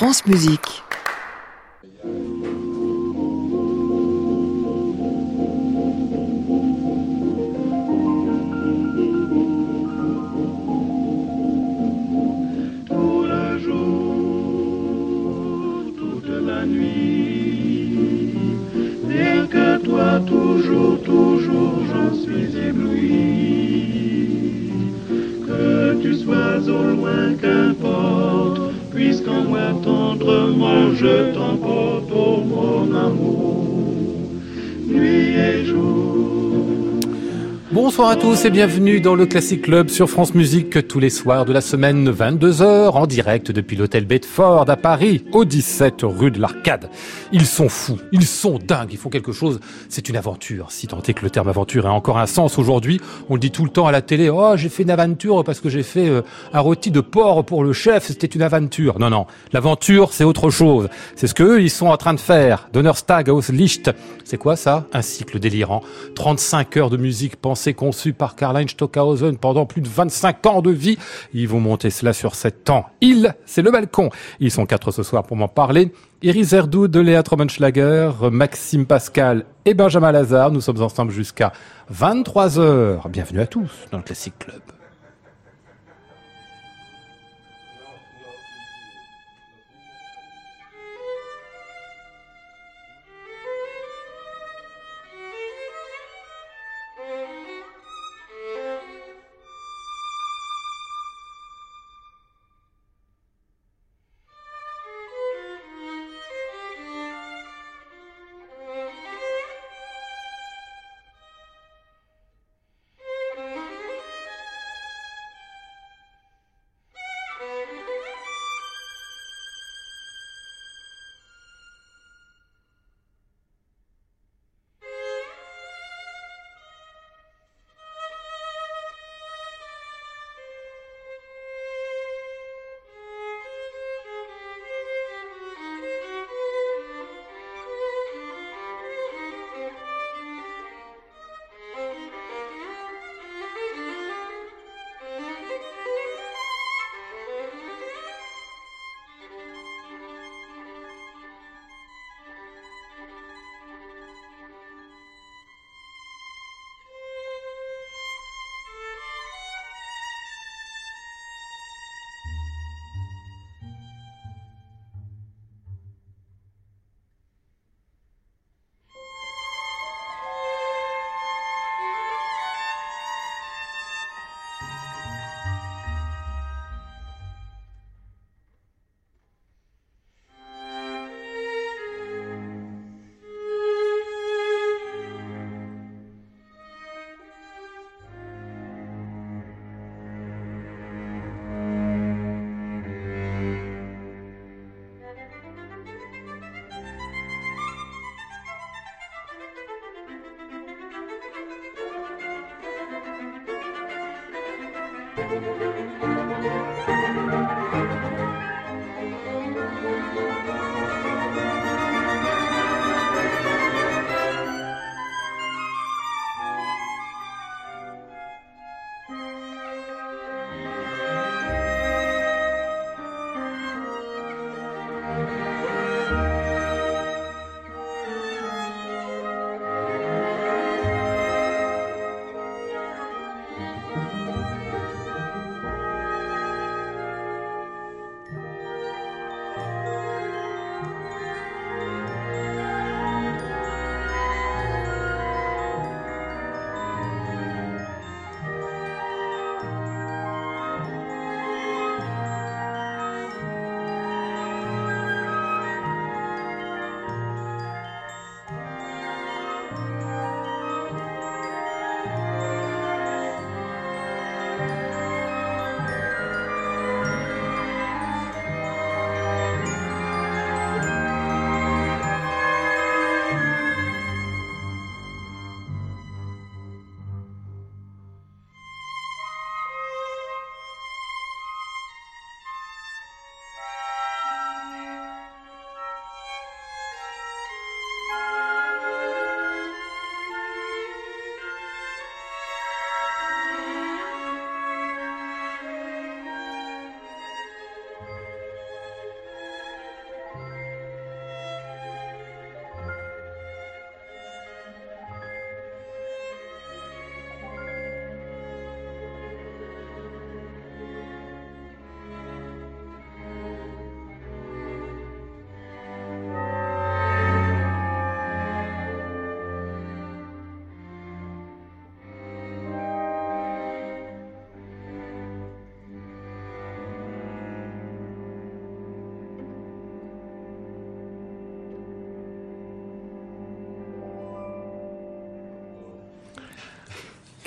France Musique. tout le jour, toute la nuit. Rien que toi, toujours, toujours, j'en suis tendrement je t'emporte, Bonsoir à tous et bienvenue dans le Classic Club sur France Musique tous les soirs de la semaine 22h en direct depuis l'hôtel Bedford à Paris au 17 rue de l'Arcade. Ils sont fous, ils sont dingues, ils font quelque chose, c'est une aventure. Si tant est que le terme aventure ait encore un sens aujourd'hui, on le dit tout le temps à la télé, oh j'ai fait une aventure parce que j'ai fait euh, un rôti de porc pour le chef, c'était une aventure. Non, non, l'aventure c'est autre chose. C'est ce qu'eux ils sont en train de faire. Donnerstag aus Licht, c'est quoi ça? Un cycle délirant. 35 heures de musique pensée, conçue par Karl-Heinz Stockhausen pendant plus de 25 ans de vie. Ils vont monter cela sur 7 ans. Ils, c'est le balcon. Ils sont quatre ce soir pour m'en parler. Iris Erdou de Léa Trommenschlager, Maxime Pascal et Benjamin Lazare. Nous sommes ensemble jusqu'à 23 heures. Bienvenue à tous dans le Classic Club. Música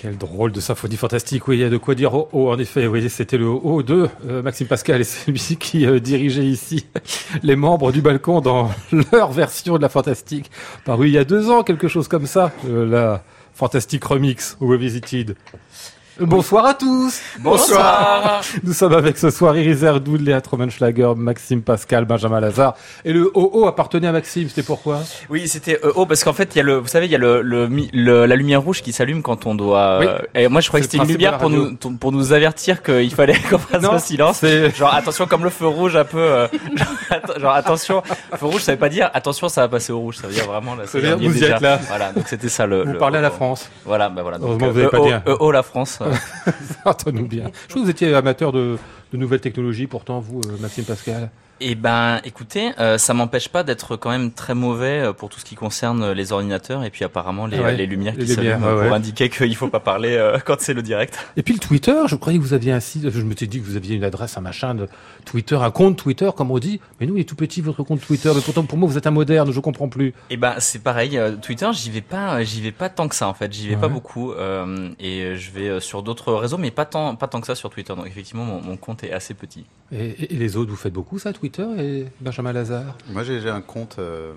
Quel drôle de symphonie fantastique. Oui, il y a de quoi dire. Oh, oh en effet, oui, c'était le haut 2 euh, Maxime Pascal et c'est lui qui euh, dirigeait ici les membres du balcon dans leur version de la fantastique. Paru il y a deux ans, quelque chose comme ça. Euh, la fantastique remix Revisited. Bonsoir à tous. Bonsoir. Nous sommes avec ce soir Iris Erdoud, Léa Trommenschlager, Maxime Pascal, Benjamin Lazare. Et le OO appartenait à Maxime, c'était pourquoi? Oui, c'était EO parce qu'en fait, il y a le, vous savez, il y a le, le, le- la lumière rouge qui s'allume quand on doit. Oui. euh, et moi, je croyais que c'était une lumière pour nous, pour nous avertir qu'il fallait qu'on fasse le silence. Genre attention, comme le feu rouge, un peu. euh, genre, atten- genre, attention, feu rouge, ça veut pas dire attention, ça va passer au rouge. Ça veut dire vraiment là. Ça veut dire, vous déjà. êtes là. Voilà, donc c'était ça le. Vous le parlez à la. France. Voilà, bah voilà. Donc, vous avez pas dit un- EO, la France. Je crois que vous étiez amateur de, de nouvelles technologies, pourtant, vous, euh, Maxime Pascal. Eh ben, écoutez, euh, ça m'empêche pas d'être quand même très mauvais euh, pour tout ce qui concerne euh, les ordinateurs et puis apparemment les, Ah ouais, les lumières les qui s'allument ouais, pour indiquer qu'il faut pas parler euh, quand c'est le direct. Et puis le Twitter, je croyais que vous aviez un site, je me suis dit que vous aviez une adresse, un machin de Twitter, un compte Twitter, comme on dit. Mais nous, il est tout petit, votre compte Twitter. Mais pourtant, pour moi, vous êtes un moderne, je comprends plus. Eh ben, c'est pareil. euh, Twitter, j'y vais pas, j'y vais pas tant que ça en fait. J'y vais Ouais. pas beaucoup et je vais sur d'autres réseaux, mais pas tant, pas tant que ça sur Twitter. Donc effectivement, mon, mon compte est assez petit. Et, et- et les autres, vous faites beaucoup ça, Twitter? Et Benjamin Lazare Moi, j'ai un compte, euh,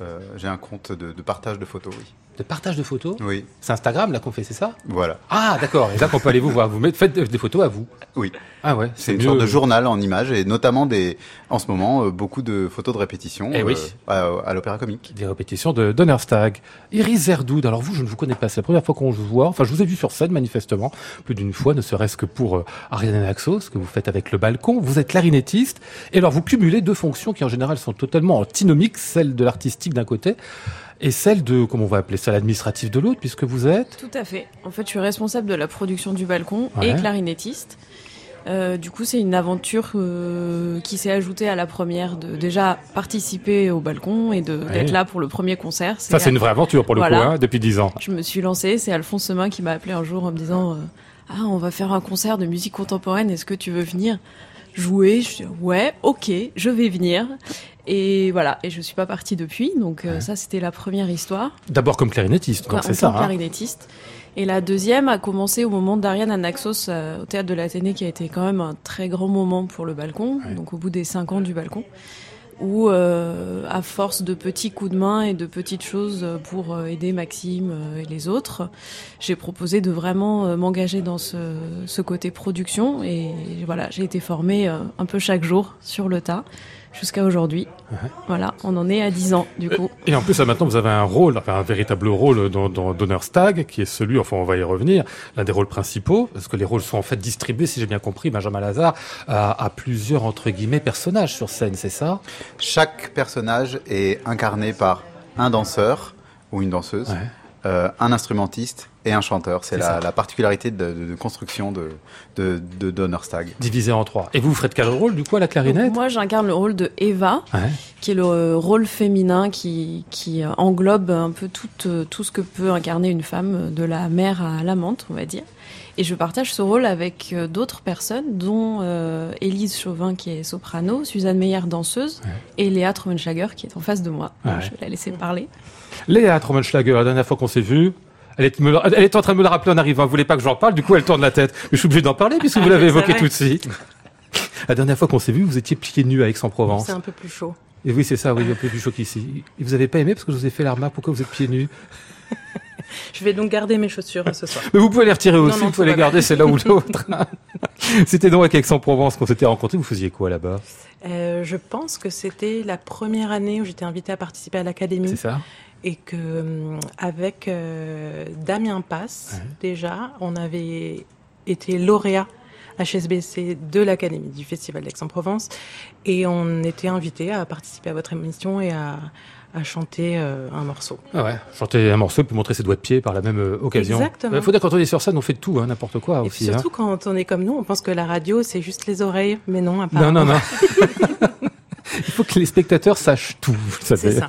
euh, j'ai un compte de, de partage de photos, oui. De partage de photos Oui, C'est Instagram, là, qu'on fait, c'est ça? Voilà. Ah, d'accord. Et là, qu'on peut aller vous voir. Vous faites des photos à vous. Oui, Ah ouais, c'est une mieux. sorte de journal en images et notamment des, en ce moment, euh, beaucoup de photos de répétition Eh oui. à, à l'Opéra Comique. Des répétitions de Donnerstag. Iris Zerdoud, alors vous, je ne vous connais pas, c'est la première fois qu'on vous voit. Enfin, je vous ai vu sur scène, manifestement, plus d'une fois, ne serait-ce que pour euh, Ariane Naxos, ce que vous faites avec le balcon. Vous êtes clarinettiste, et alors vous cumulez deux fonctions qui en général sont totalement antinomiques, celle de l'artistique d'un côté, et celle de, comment on va appeler ça, l'administratif de l'autre, puisque vous êtes... Tout à fait. En fait, je suis responsable de la production du balcon Ouais. et clarinettiste. Euh, du coup, c'est une aventure euh, qui s'est ajoutée à la première de déjà participer au balcon et d'être là pour le premier concert. Ça, c'est une vraie aventure pour le Voilà. coup, hein, depuis dix ans. Je me suis lancée. C'est Alphonse Semin qui m'a appelé un jour en me disant euh, Ah, on va faire un concert de musique contemporaine. Est-ce que tu veux venir jouer? Je dis Ouais, ok, je vais venir. Et voilà. Et je suis pas partie depuis. Donc euh, ça, c'était la première histoire. D'abord comme clarinettiste, c'est ça. que hein. clarinettiste. Et la deuxième a commencé au moment d'Ariane Anaxos euh, au théâtre de l'Athénée, qui a été quand même un très grand moment pour le balcon, Ouais. donc au bout des cinq ans du balcon, où euh, à force de petits coups de main et de petites choses pour euh, aider Maxime et les autres, j'ai proposé de vraiment m'engager dans ce, ce côté production. Et voilà, j'ai été formée un peu chaque jour sur le tas jusqu'à aujourd'hui. Ouais. Voilà, on en est à 10 ans du coup. Et en plus, là, maintenant, vous avez un rôle, enfin, un véritable rôle dans, dans Donnerstag, qui est celui, enfin, on va y revenir, l'un des rôles principaux, parce que les rôles sont en fait distribués, si j'ai bien compris, Benjamin Lazare, à, à plusieurs, entre guillemets, personnages sur scène, c'est ça? Chaque personnage est incarné par un danseur ou une danseuse, Ouais. euh, un instrumentiste et un chanteur. C'est la, la particularité de, de- de construction de, de, de Donnerstag. Divisé en trois. Et vous, vous ferez quel rôle, du coup, à la clarinette Donc, moi, j'incarne le rôle de Eva. Ouais. qui est le euh, rôle féminin qui, qui euh, englobe un peu tout, euh, tout ce que peut incarner une femme, de la mère à l'amante, on va dire. Et je partage ce rôle avec d'autres personnes, dont euh, Élise Chauvin, qui est soprano, Suzanne Meyer, danseuse, et Léa Trommenschlager, qui est en face de moi. Donc. Je vais la laisser parler. Léa Trommenschlager, la dernière fois qu'on s'est vu, elle est, me le- elle est en train de me le rappeler en arrivant. Elle voulait pas que j'en parle, du coup, elle tourne la tête. Mais je suis obligé d'en parler, puisque vous l'avez c'est évoqué tout de suite. La dernière fois qu'on s'est vu, vous étiez pieds nus à Aix-en-Provence. C'est un peu plus chaud. Et oui, c'est ça, oui, un peu plus chaud qu'ici. Et vous avez pas aimé parce que je vous ai fait la remarque, pourquoi vous êtes pieds nus? Je vais donc garder mes chaussures ce soir. Mais vous pouvez les retirer aussi, non, vous pouvez les garder, c'est là ou l'autre. C'était donc avec Aix-en-Provence qu'on s'était rencontrés. Vous faisiez quoi là-bas? Euh, je pense que c'était la première année où j'étais invitée à participer à C'est l'académie ça et que hum, avec euh, Damien Pass Ouais. déjà, on avait été lauréat HSBC de l'académie du Festival d'Aix-en-Provence et on était invité à participer à votre émission et à, à chanter euh, un morceau. ah ouais, chanter un morceau puis montrer ses doigts de pied par la même euh, occasion. Exactement. Il faut dire quand on est sur scène, on fait de tout, hein, n'importe quoi et aussi. puis surtout quand on est comme nous, on pense que la radio c'est juste les oreilles, mais non hein. Non, apparemment. non, non. Il faut que les spectateurs sachent tout. C'est ça.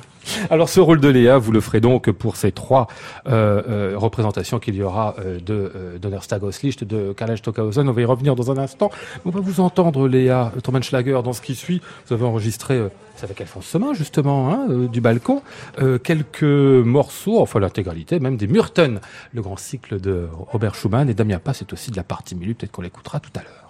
Alors ce rôle de Léa, vous le ferez donc pour ces trois euh, euh, représentations qu'il y aura euh, de Donnerstag Auslicht, de Karl Stockhausen. On va y revenir dans un instant. On va vous entendre Léa Trommenschlager dans ce qui suit. Vous avez enregistré, c'est avec Alphonse Semin justement, hein, du balcon, quelques morceaux, enfin l'intégralité même des Murten, le grand cycle de Robert Schumann et Damien Pass c'est aussi de la partie milieu. Peut-être qu'on l'écoutera tout à l'heure.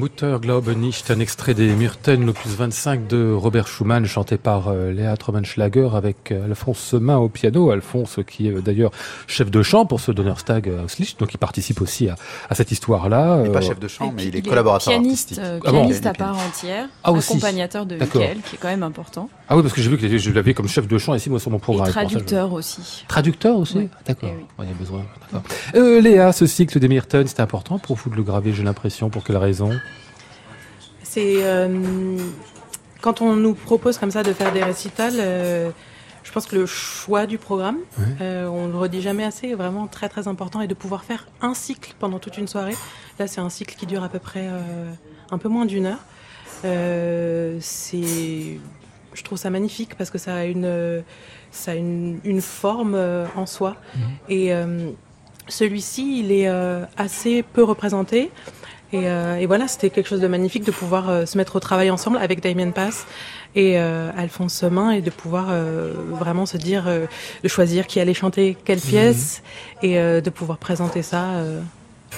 Mutter glaube nicht, un extrait des Myrten, l'opus 25 de Robert Schumann, chanté par euh, Léa Trommenschlager avec euh, Alphonse Semin au piano. Alphonse qui est euh, d'ailleurs chef de chant pour ce Donnerstag Auslicht, donc il participe aussi à, à cette histoire-là. Il n'est pas Euh, chef de chant, Et mais il est collaborateur pianiste, artistique. euh, Ah bon pianiste à part entière, Ah, accompagnateur de. Michael, qui est quand même important, Ah oui, parce que j'ai vu que je l'avais comme chef de chant ici, moi, sur mon et programme. C'est ça je- traducteur aussi. Traducteur aussi Oui. D'accord. Eh oui. Ouais, il y a besoin. D'accord. Euh, Léa, ce cycle des Myrten, c'était important pour vous de le graver, j'ai l'impression. Pour quelle raison? C'est euh, quand on nous propose comme ça de faire des récitals, euh, je pense que le choix du programme, Ouais. euh, on le redit jamais assez, est vraiment très très important et de pouvoir faire un cycle pendant toute une soirée. Là, c'est un cycle qui dure à peu près euh, un peu moins d'une heure. C'est, je trouve ça magnifique parce que ça a une, ça a une, une forme en soi et euh, celui-ci, il est assez peu représenté. Et, euh, et voilà, c'était quelque chose de magnifique de pouvoir euh, se mettre au travail ensemble avec Damien Pass et euh, Alphonse Semin et de pouvoir euh, vraiment se dire, euh, de choisir qui allait chanter quelle pièce et euh, de pouvoir présenter ça euh,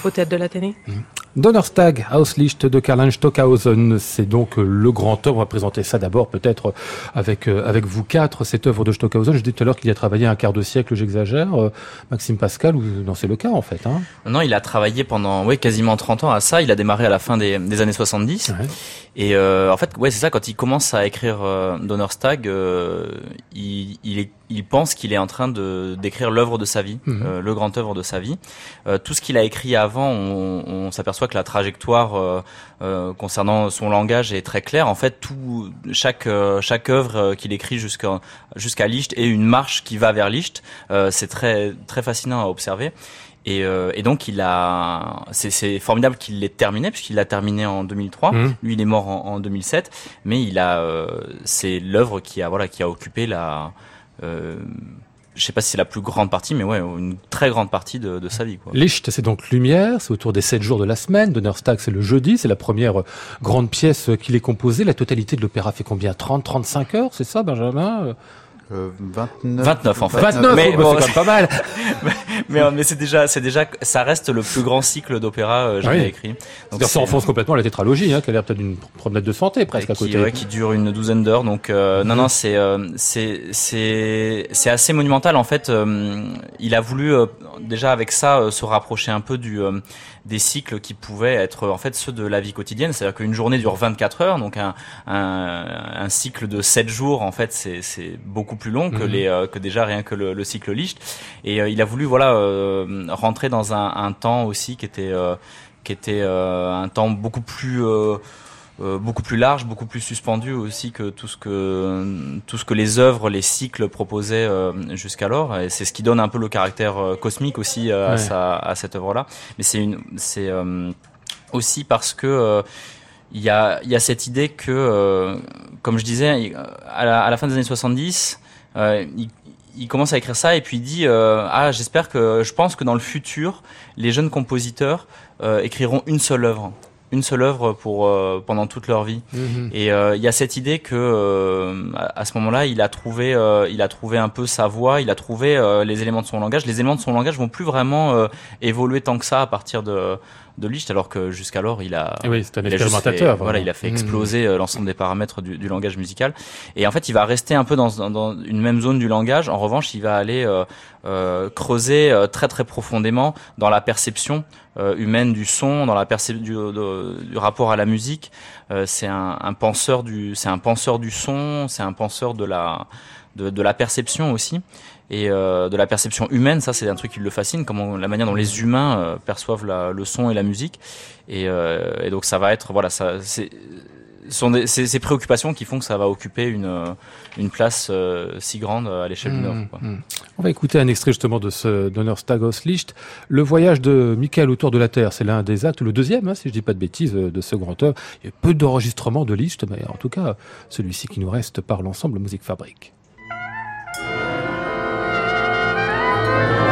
aux têtes de l'Athénée. Donnerstag, Auslicht de Karl-Heinz Stockhausen, c'est donc euh, le grand œuvre. On va présenter ça d'abord peut-être avec euh, avec vous quatre, cette œuvre de Stockhausen. Je dis tout à l'heure qu'il y a travaillé un quart de siècle, j'exagère. Euh, Maxime Pascal, ou non, c'est le cas en fait. Hein Non, il a travaillé pendant ouais, quasiment 30 ans à ça. Il a démarré à la fin des, des années 70. Ouais. Et euh, en fait, ouais, c'est ça. Quand il commence à écrire euh, Donnerstag, euh, il, il, est, il pense qu'il est en train de d'écrire l'œuvre de sa vie, Mhm. euh, le grand œuvre de sa vie. Euh, tout ce qu'il a écrit avant, on, on s'aperçoit s'aperçoit que la trajectoire euh, euh, concernant son langage est très claire. En fait, tout chaque euh, chaque œuvre qu'il écrit jusqu'à jusqu'à Licht est une marche qui va vers Licht. C'est très très fascinant à observer. Et, euh, et donc il a, c'est, c'est formidable qu'il l'ait terminé puisqu'il l'a terminé en 2003. Mhm. Lui, il est mort en, en 2007, mais il a, euh, c'est l'œuvre qui a voilà qui a occupé la, euh, je sais pas si c'est la plus grande partie, mais ouais, une très grande partie de, sa vie. Licht, c'est donc lumière, c'est autour des sept jours de la semaine. Donnerstag, c'est le jeudi, c'est la première grande pièce qu'il est composée. La totalité de l'opéra fait combien? 30, 35 heures, c'est ça, Benjamin? Euh, 29, 29, en fait. 29, Mais oh, bah, bon, c'est quand même pas mal. mais euh, mais c'est déjà, c'est déjà, ça reste le plus grand cycle d'opéra euh, jamais Oui. écrit. Donc ça enfonce complètement la tétralogie, hein, qui a l'air peut-être d'une promenade de santé presque à côté. ouais, qui dure une douzaine d'heures. Donc euh, non, non, c'est euh, c'est c'est c'est assez monumental en fait. euh, il a voulu euh, déjà avec ça euh, se rapprocher un peu du euh, des cycles qui pouvaient être en fait ceux de la vie quotidienne. C'est-à-dire qu'une journée dure 24 heures, donc un un, un cycle de 7 jours en fait c'est c'est beaucoup plus long que Mhm. les euh, que déjà rien que le, le cycle Licht. Et euh, il a voulu voilà euh, rentrer dans un, un temps aussi qui était euh, qui était euh, un temps beaucoup plus beaucoup plus large, beaucoup plus suspendu aussi que tout ce que tout ce que les œuvres, les cycles proposaient euh, jusqu'alors. Et c'est ce qui donne un peu le caractère euh, cosmique aussi euh, Ouais. à, sa, à cette œuvre-là. Mais c'est une, c'est euh, aussi parce que euh, il y a il y a cette idée que, euh, comme je disais, à la, à la fin des années 70, euh, il, il commence à écrire ça et puis il dit euh, ah j'espère que je pense que dans le futur les jeunes compositeurs euh, écriront une seule œuvre une seule œuvre pour euh, pendant toute leur vie Mhm. et euh, il y a cette idée que euh, à ce moment-là, il a trouvé, euh, il a trouvé un peu sa voix, il a trouvé euh, les éléments de son langage. Les éléments de son langage vont plus vraiment euh, évoluer tant que ça à partir de de Liszt, alors que jusqu'alors il a, oui, un il a juste fait- voilà, il a fait Mhm. exploser euh, l'ensemble des paramètres du, du langage musical. Et en fait, il va rester un peu dans, dans, dans une même zone du langage. En revanche, il va aller euh, euh, creuser euh, très très profondément dans la perception euh, humaine du son, dans la perception du, de- du rapport à la musique. Euh, c'est un, un penseur du, c'est un penseur du son, c'est un penseur de la de, de la perception aussi et euh, de la perception humaine. Ça, c'est un truc qui le fascine, comment la manière dont les humains euh, perçoivent la, le son et la musique. Et, euh, et donc, ça va être voilà, ça c'est sont des- ces, ces préoccupations qui font que ça va occuper une, une place si grande à l'échelle d'une œuvre. quoi. Mhm. On va écouter un extrait justement de ce Donnerstag aus Licht. Le voyage de Michael autour de la Terre, c'est l'un des actes, le deuxième, hein, si je dis pas de bêtises, de ce grand œuvre. Il y a peu d'enregistrements de Licht, mais en tout cas, celui-ci qui nous reste par l'ensemble Musique Fabrique. Thank you.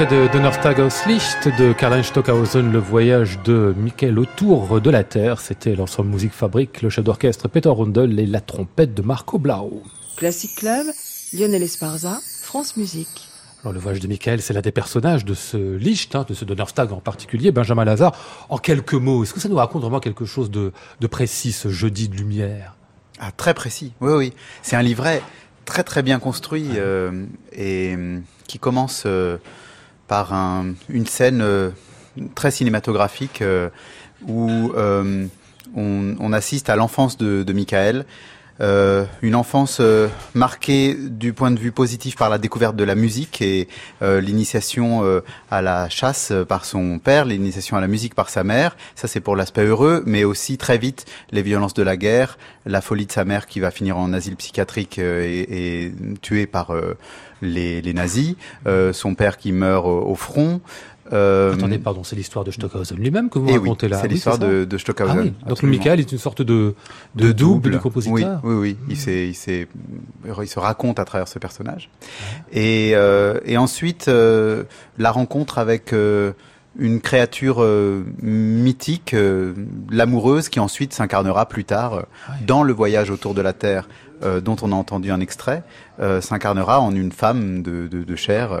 Extrait de Donnerstag aus Licht de Karl-Heinz Stockhausen, le voyage de Michael autour de la Terre. C'était l'ensemble Musique Fabrique, le chef d'orchestre Peter Rundel et la trompette de Marco Blau. Classic Club, Lionel Esparza, France Musique. Alors le voyage de Michael, c'est l'un des personnages de ce Licht, hein, de ce Donnerstag en particulier, Benjamin Lazare. En quelques mots, est-ce que ça nous raconte vraiment quelque chose de, de précis, ce jeudi de lumière? Ah, très précis. Oui, oui. C'est un livret très très bien construit euh, et euh, qui commence euh, par un- une scène euh, très cinématographique euh, où euh, on, assiste à l'enfance de Michael. Euh, une enfance euh, marquée du point de vue positif par la découverte de la musique et euh, l'initiation euh, à la chasse euh, par son père, l'initiation à la musique par sa mère. Ça, c'est pour l'aspect heureux, mais aussi très vite les violences de la guerre, la folie de sa mère qui va finir en asile psychiatrique euh, et, et tuée par les, les nazis, son père qui meurt au front. Euh, Attendez, pardon, c'est l'histoire de Stockhausen lui-même que vous oui, racontez là. c'est Oui, l'histoire de, de Stockhausen. Ah oui, donc. Michael est une sorte de, de, double, du compositeur. Oui, oui, oui. Il, se raconte à travers ce personnage. Et, euh, et ensuite, euh, la rencontre avec une créature mythique, l'amoureuse, qui ensuite s'incarnera plus tard dans le voyage autour de la Terre, euh, dont on a entendu un extrait, euh, s'incarnera en une femme de, de, de chair,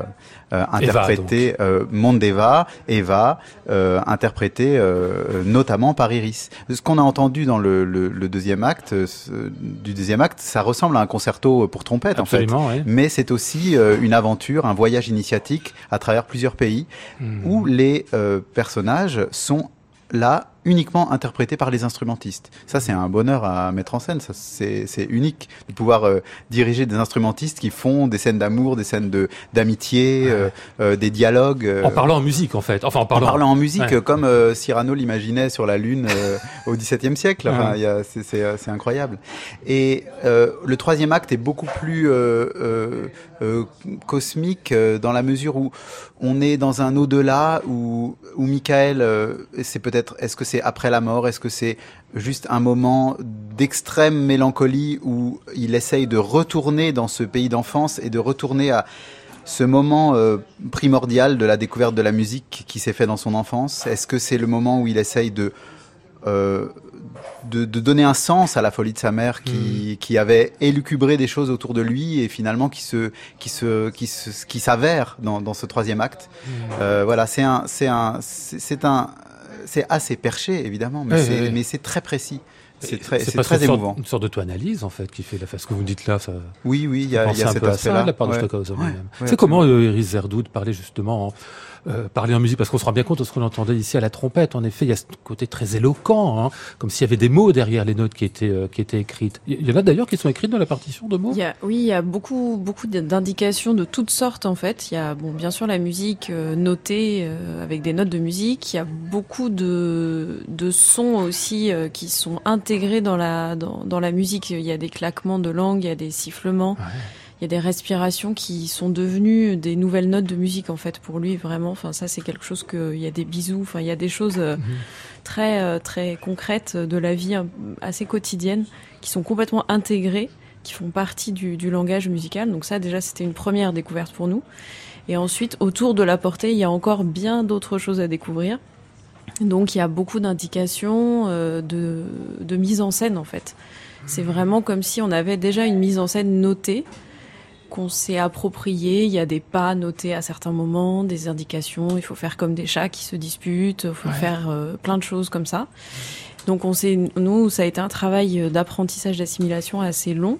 euh, interprétée, euh, Mondeva, Eva, interprétée notamment par Iris. Ce qu'on a entendu dans le, le, le deuxième acte, du deuxième acte, ça ressemble à un concerto pour trompette en fait. Mais c'est aussi une aventure, un voyage initiatique à travers plusieurs pays Hmm. où les personnages sont là uniquement interprétés par les instrumentistes. Ça, c'est un bonheur à mettre en scène. Ça, c'est unique de pouvoir euh, diriger des instrumentistes qui font des scènes d'amour, des scènes de d'amitié, euh, euh, des dialogues. En parlant en musique, en fait. Enfin, en en parlant, en musique, Ouais. comme Cyrano l'imaginait sur la Lune au XVIIe siècle. Enfin, Ouais. c'est- incroyable. Et le troisième acte est beaucoup plus cosmique dans la mesure où on est dans un au-delà où, où Michael, c'est peut-être, est-ce que c'est après la mort, est-ce que c'est juste un moment d'extrême mélancolie où il essaye de retourner dans ce pays d'enfance et de retourner à ce moment euh, primordial de la découverte de la musique qui s'est fait dans son enfance? Est-ce que c'est le moment où il essaye de, euh, de, de donner un sens à la folie de sa mère qui, qui avait élucubré des choses autour de lui et finalement qui se qui se qui se, qui s'avère dans, dans ce troisième acte? Euh, Voilà, c'est un c'est un c'est un c'est assez perché évidemment, mais c'est très précis. C'est très très une sorte- émouvant. Une sorte d'auto-analyse, en fait, qui fait la ce que vous dites là. Ça, Oui oui, il y a, y a un cet aspect-là. de la part de Ouais. Stockhausen Ouais, lui-même. ouais, c'est comment euh, Iris Zerdoud parlait justement, euh, parler en musique, parce qu'on se rend bien compte de ce qu'on entendait ici à la trompette. En effet, il y a ce côté très éloquent, hein, comme s'il y avait des mots derrière les notes qui étaient euh, qui étaient écrites. Il y en a d'ailleurs qui sont écrites dans la partition de mots? Il y a, oui, il y a beaucoup, beaucoup d'indications de toutes sortes en fait. Il y a bon, bien sûr la musique euh, notée euh, avec des notes de musique. Il y a beaucoup de, de sons aussi euh, qui sont intégrés dans la, dans, dans la musique. Il y a des claquements de langue, il y a des sifflements, il y a des respirations qui sont devenues des nouvelles notes de musique en fait pour lui vraiment. Enfin ça c'est quelque chose que il y a des bisous. Enfin il y a des choses euh, très euh, très concrètes de la vie euh, assez quotidienne qui sont complètement intégrées qui font partie du, du langage musical. Donc ça, déjà, c'était une première découverte pour nous. Et ensuite, autour de la portée, il y a encore bien d'autres choses à découvrir. Donc il y a beaucoup d'indications euh, de, de mise en scène, en fait. C'est vraiment comme si on avait déjà une mise en scène notée qu'on s'est appropriée. Il y a des pas notés à certains moments, des indications. Il faut faire comme des chats qui se disputent. Il faut faire euh, plein de choses comme ça. Donc on s'est, nous, ça a été un travail d'apprentissage d'assimilation assez long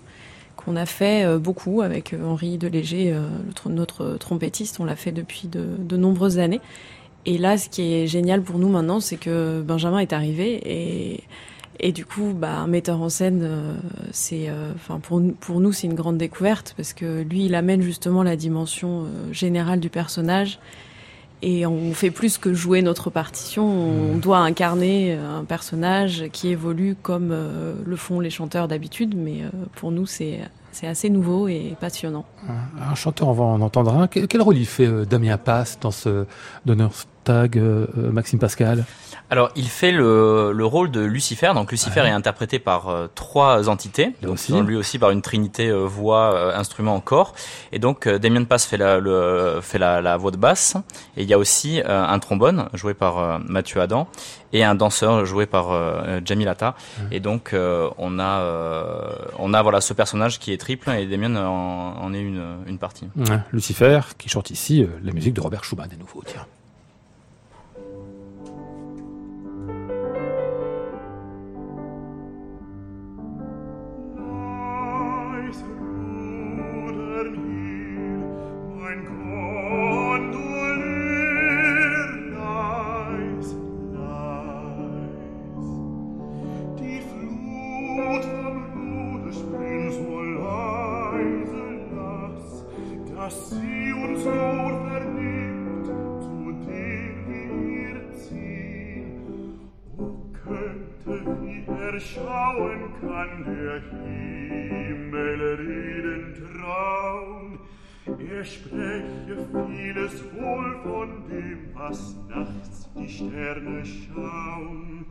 qu'on a fait euh, beaucoup avec euh, Henri Deléger, euh, notre trompettiste. On l'a fait depuis de, de nombreuses années. Et là, ce qui est génial pour nous maintenant, c'est que Benjamin est arrivé et et du coup, bah, un metteur en scène, euh, c'est, euh, enfin pour nous- pour nous, c'est une grande découverte parce que lui, il amène justement la dimension euh, générale du personnage. Et on fait plus que jouer notre partition, on doit incarner un personnage qui évolue comme le font les chanteurs d'habitude, mais pour nous c'est c'est assez nouveau et passionnant. Un chanteur, on va en entendre un. Quel, quel rôle il fait Damien Passe dans ce Donnerstag, euh, euh, Maxime Pascal Alors, il fait le, le rôle de Lucifer. Donc, Lucifer Ouais. est interprété par euh, trois entités. Donc, aussi. lui aussi par une trinité euh, voix, instrument, corps. Et donc, Damien Pass fait la, le, fait la, la voix de basse. Et il y a aussi un trombone joué par Mathieu Adam et un danseur joué par Jamie Latta. Et donc, on a, on a voilà ce personnage qui est triple et Damien en, en est une, une partie. Ouais, Lucifer, qui chante ici la musique de Robert Schumann à nouveau. Tiens. was nachts die Sterne schauen,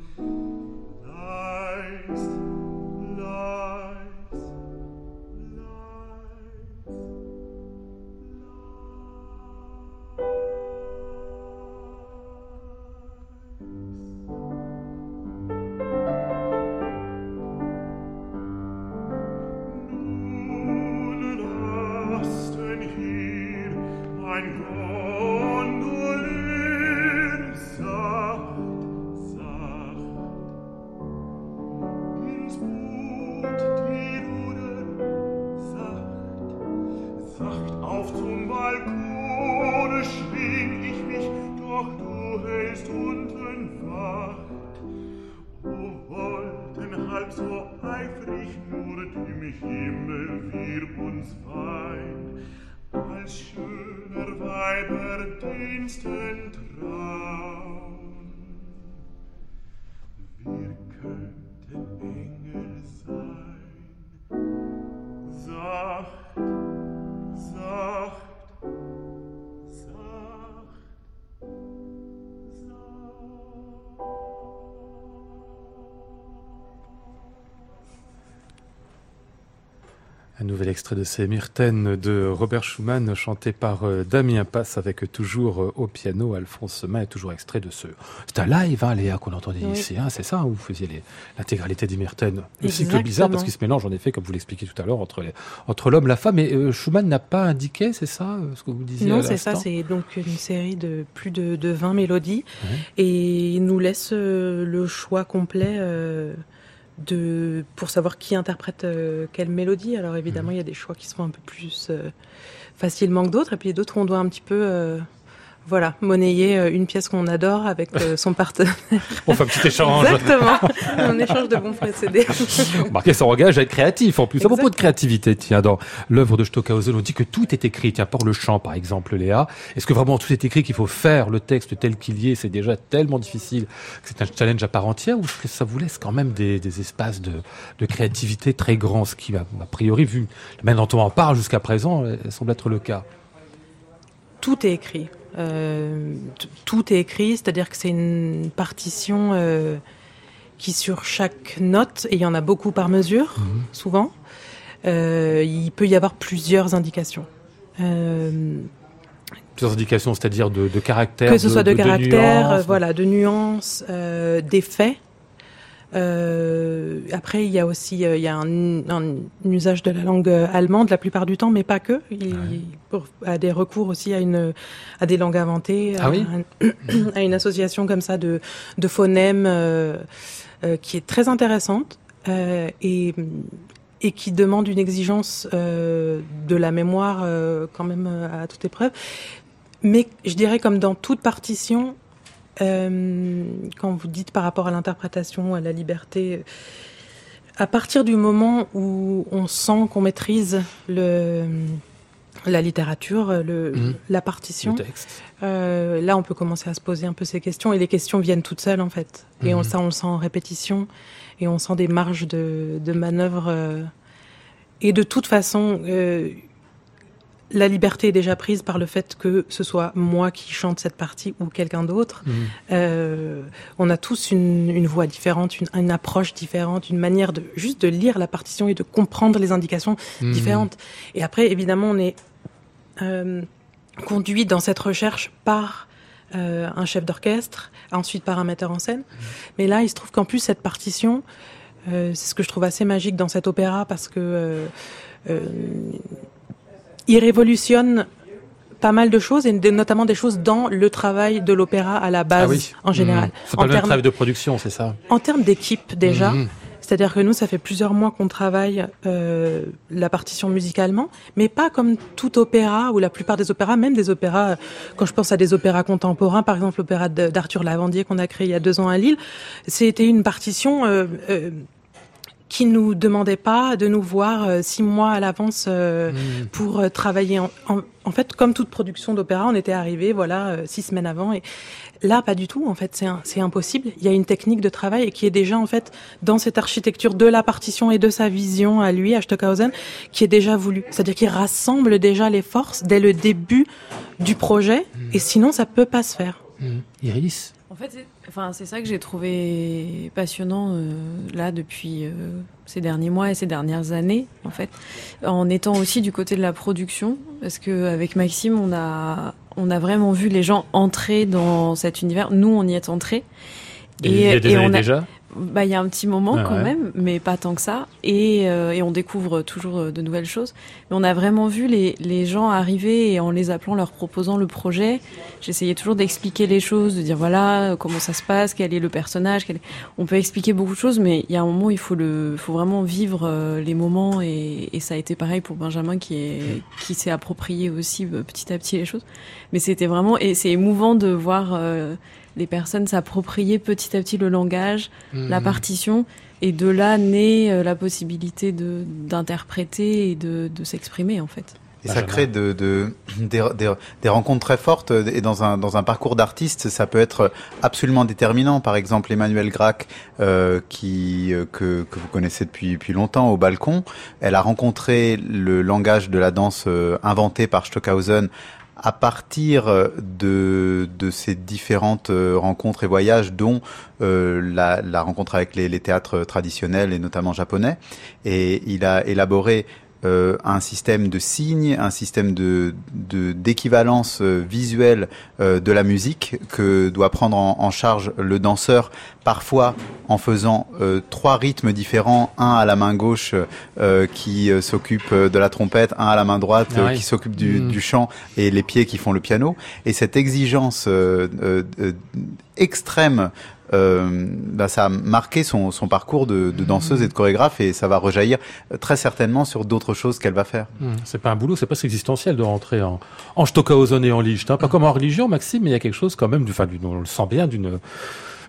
nouvel extrait de ces Myrtènes de Robert Schumann, chanté par euh, Damien Passe, avec toujours euh, au piano Alphonse Main, et toujours extrait de ce. C'est un live, hein, Léa, qu'on entendait Oui. ici, hein, c'est ça, où vous faisiez l'intégralité des Myrtènes. Le cycle bizarre, parce qu'il se mélange, en effet, comme vous l'expliquiez tout à l'heure, entre, les- entre l'homme et la femme. Et euh, Schumann n'a pas indiqué, c'est ça, ce que vous disiez Non, c'est ça, c'est donc une série de plus de, de 20 mélodies et il nous laisse euh, le choix complet euh, de, pour savoir qui interprète euh, quelle mélodie. Alors évidemment, il y a des choix qui sont un peu plus euh, facilement que d'autres et puis d'autres où on doit un petit peu euh, voilà, monnayer euh, une pièce qu'on adore avec euh, son partenaire. On fait un petit échange. Exactement, on échange de bons procédés. Remarquez, ça engage à être créatif en plus. À propos de créativité, tiens, dans l'œuvre de Stockhausen, on dit que tout est écrit. Tiens, pour le chant, par exemple, Léa. Est-ce que vraiment tout est écrit, qu'il faut faire le texte tel qu'il y est? C'est déjà tellement difficile que c'est un challenge à part entière ou est-ce que ça vous laisse quand même des, des espaces de, de créativité très grands? Ce qui, a a priori, vu la manière dont on en parle jusqu'à présent, euh, semble être le cas. Tout est écrit. Euh, tout est écrit, c'est-à-dire que c'est une partition euh, qui sur chaque note, et il y en a beaucoup par mesure, souvent, euh, il peut y avoir plusieurs indications. Plusieurs indications, c'est-à-dire de, de caractère. que ce soit de, caractère, nuances. voilà, de nuances, d'effets. Euh, après, il y a aussi euh, il y a un, un usage de la langue euh, allemande la plupart du temps, mais pas que. Il pour- a des recours aussi à une à des langues inventées, Ah à, oui un- à une association comme ça de de phonèmes euh, qui est très intéressante et et qui demande une exigence de la mémoire quand même à toute épreuve. Mais je dirais comme dans toute partition, quand vous dites par rapport à l'interprétation, à la liberté, à partir du moment où on sent qu'on maîtrise le, la littérature, le, Mhm. la partition, Le texte. euh, là on peut commencer à se poser un peu ces questions et les questions viennent toutes seules en fait. Et on, Mhm. ça on le sent en répétition et on sent des marges de, de manœuvre euh, et de toute façon, euh, la liberté est déjà prise par le fait que ce soit moi qui chante cette partie ou quelqu'un d'autre. Mhm. Euh, on a tous une, une voix différente, une, une approche différente, une manière de juste de lire la partition et de comprendre les indications Mhm. différentes. Et après, évidemment, on est euh, conduit dans cette recherche par euh, un chef d'orchestre, ensuite par un metteur en scène. Mais là, il se trouve qu'en plus, cette partition, c'est ce que je trouve assez magique dans cet opéra parce que il révolutionne pas mal de choses et de- notamment des choses dans le travail de l'opéra à la base Ah oui. en général. C'est pas En le même travail de production, c'est ça en termes d'équipe déjà, Mhm. c'est-à-dire que nous, ça fait plusieurs mois qu'on travaille euh, la partition musicalement, mais pas comme tout opéra ou la plupart des opéras, même des opéras. Quand je pense à des opéras contemporains, par exemple l'opéra d'Arthur Lavandier qu'on a créé il y a deux ans à Lille, c'était une partition. Euh, euh, qui nous demandait pas de nous voir euh, six mois à l'avance euh, Mhm. pour euh, travailler. En, en, en fait, comme toute production d'opéra, on était arrivé voilà euh, six semaines avant et là pas du tout. En fait, c'est impossible. Il y a une technique de travail qui est déjà en fait dans cette architecture de la partition et de sa vision à lui, à Stockhausen, qui est déjà voulu. C'est-à-dire qu'il rassemble déjà les forces dès le début du projet et sinon ça peut pas se faire. Mhm. Iris? En fait, c'est enfin, c'est ça que j'ai trouvé passionnant euh, là depuis euh, ces derniers mois et ces dernières années, en fait, en étant aussi du côté de la production, parce que avec Maxime, on a on a vraiment vu les gens entrer dans cet univers. Nous, on y est entrés. Il y a des années on a, déjà? Bah, il y a un petit moment Ah quand ouais. même, mais pas tant que ça. Et, euh, et on découvre toujours euh, de nouvelles choses. Mais on a vraiment vu les, les gens arriver et en les appelant, leur proposant le projet. J'essayais toujours d'expliquer les choses, de dire voilà comment ça se passe, quel est le personnage. Quel est... On peut expliquer beaucoup de choses, mais il y a un moment où il faut le, faut vraiment vivre euh, les moments. Et, et ça a été pareil pour Benjamin qui est, qui s'est approprié aussi euh, petit à petit les choses. Mais c'était vraiment et c'est émouvant de voir. euh, les personnes s'approprier petit à petit le langage, la Mhm. partition, et de là naît euh, la possibilité de d'interpréter et de, de s'exprimer en fait. Et ça crée de, de, des, des, des rencontres très fortes et dans un, dans un parcours d'artiste, ça peut être absolument déterminant. Par exemple, Emmanuel Grac, euh, qui, euh, que, que vous connaissez depuis, depuis longtemps au balcon, elle a rencontré le langage de la danse euh, inventé par Stockhausen à partir de, de ces différentes euh, rencontres et voyages, dont euh, la, la rencontre avec les, les théâtres traditionnels et notamment japonais. Et il a élaboré euh, un système de signes, un système de d'équivalence euh, visuelle euh, de la musique que doit prendre en, en charge le danseur, parfois en faisant euh, trois rythmes différents, un à la main gauche qui s'occupe de la trompette, un à la main droite Ah oui. qui s'occupe du, Mm. du chant et les pieds qui font le piano. Et cette exigence extrême bah, ça a marqué son, parcours de, danseuse et de chorégraphe et ça va rejaillir très certainement sur d'autres choses qu'elle va faire. Mhm. C'est pas un boulot, c'est presque existentiel de rentrer en, en Stockhausen et en Licht. Pas comme en religion, Maxime, mais il y a quelque chose quand même, du, enfin, on le sent bien, d'une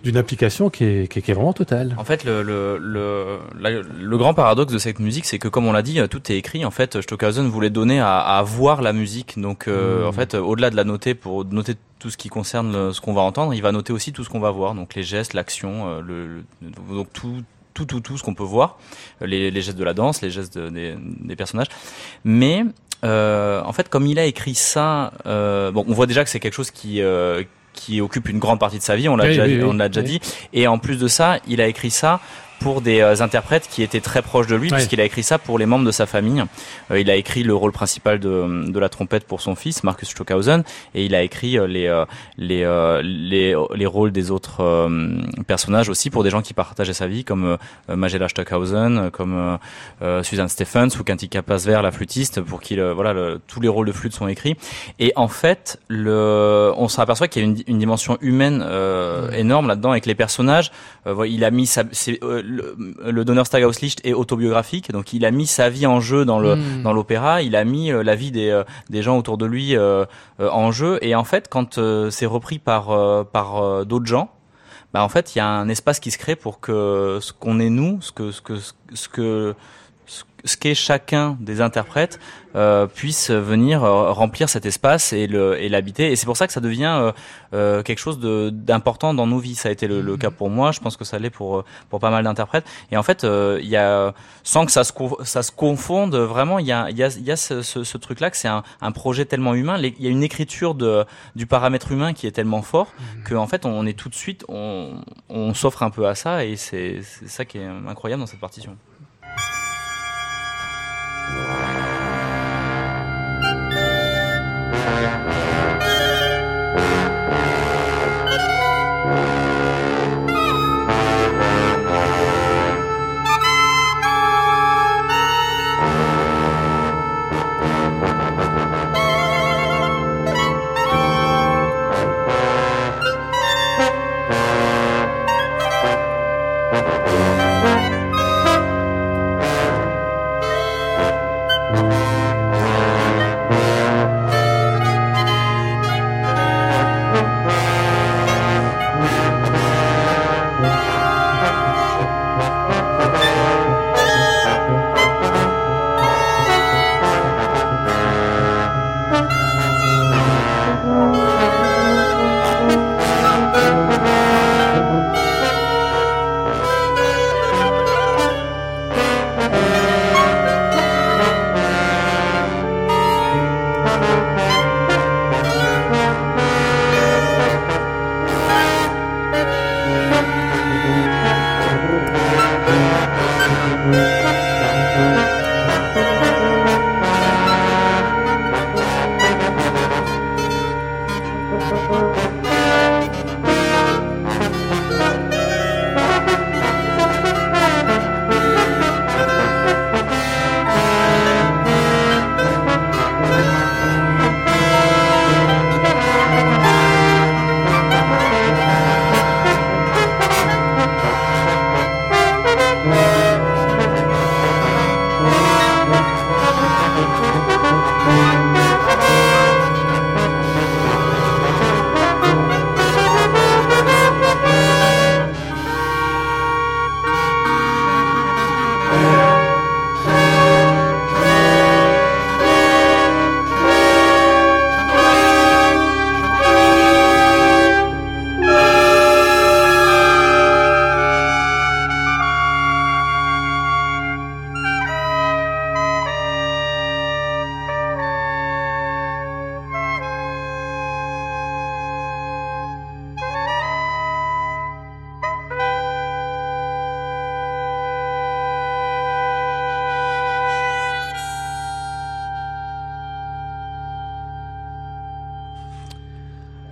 d'une implication qui est, qui est, qui est vraiment totale. En fait, le, le, le, la- le grand paradoxe de cette musique, c'est que comme on l'a dit, tout est écrit. En fait, Stockhausen voulait donner à, à voir la musique. Donc, euh, Mm. en fait, au-delà de la noter pour noter tout ce qui concerne le- ce qu'on va entendre, il va noter aussi tout ce qu'on va voir. Donc, les gestes, l'action, euh, le, le- donc tout, tout, tout, tout ce qu'on peut voir, les, les gestes de la danse, les gestes de- des, des personnages. Mais euh, en fait, comme il a écrit ça, euh, bon, on voit déjà que c'est quelque chose qui euh, qui occupe une grande partie de sa vie. On l'a Oui, déjà, oui, oui, on l'a déjà oui. dit. Et en plus de ça, il a écrit ça pour des euh, interprètes qui étaient très proches de lui, Ouais. puisqu'il a écrit ça pour les membres de sa famille. Euh, il a écrit le rôle principal de, de la trompette pour son fils, Marcus Stockhausen, et il a écrit euh, les, les, les, les rôles des autres euh, personnages aussi pour des gens qui partageaient sa vie, comme euh, Magella Stockhausen, comme Suzanne Stephens ou Kantika Pasver, la flûtiste, pour qui le, voilà, le- tous les rôles de flûte sont écrits. Et en fait, le, on s'aperçoit qu'il y a une, une dimension humaine euh, énorme là-dedans avec les personnages. Euh, il a mis sa, euh, le, le Donnerstag Licht est autobiographique, donc il a mis sa vie en jeu dans le Mm. dans l'opéra. Il a mis euh, la vie des euh, des gens autour de lui euh, en jeu. Et en fait, quand c'est repris par par d'autres gens, bah en fait, il y a un espace qui se crée pour que ce qu'on est nous, ce que ce que ce que ce- qu'est chacun des interprètes euh, puisse venir euh, remplir cet espace et le et l'habiter. Et c'est pour ça que ça devient euh, euh quelque chose d'important dans nos vies. Ça a été le, le, cas pour moi. Je pense que ça l'est pour pour pas mal d'interprètes. Et en fait, il y a sans que ça se ça se confonde vraiment. Il y a il y a y a ce, ce, ce truc là que c'est un, un projet tellement humain. Il y a une écriture de du paramètre humain qui est tellement fort mmh. que en fait on est tout de suite on on s'offre un peu à ça et c'est ça qui est incroyable dans cette partition. Bye.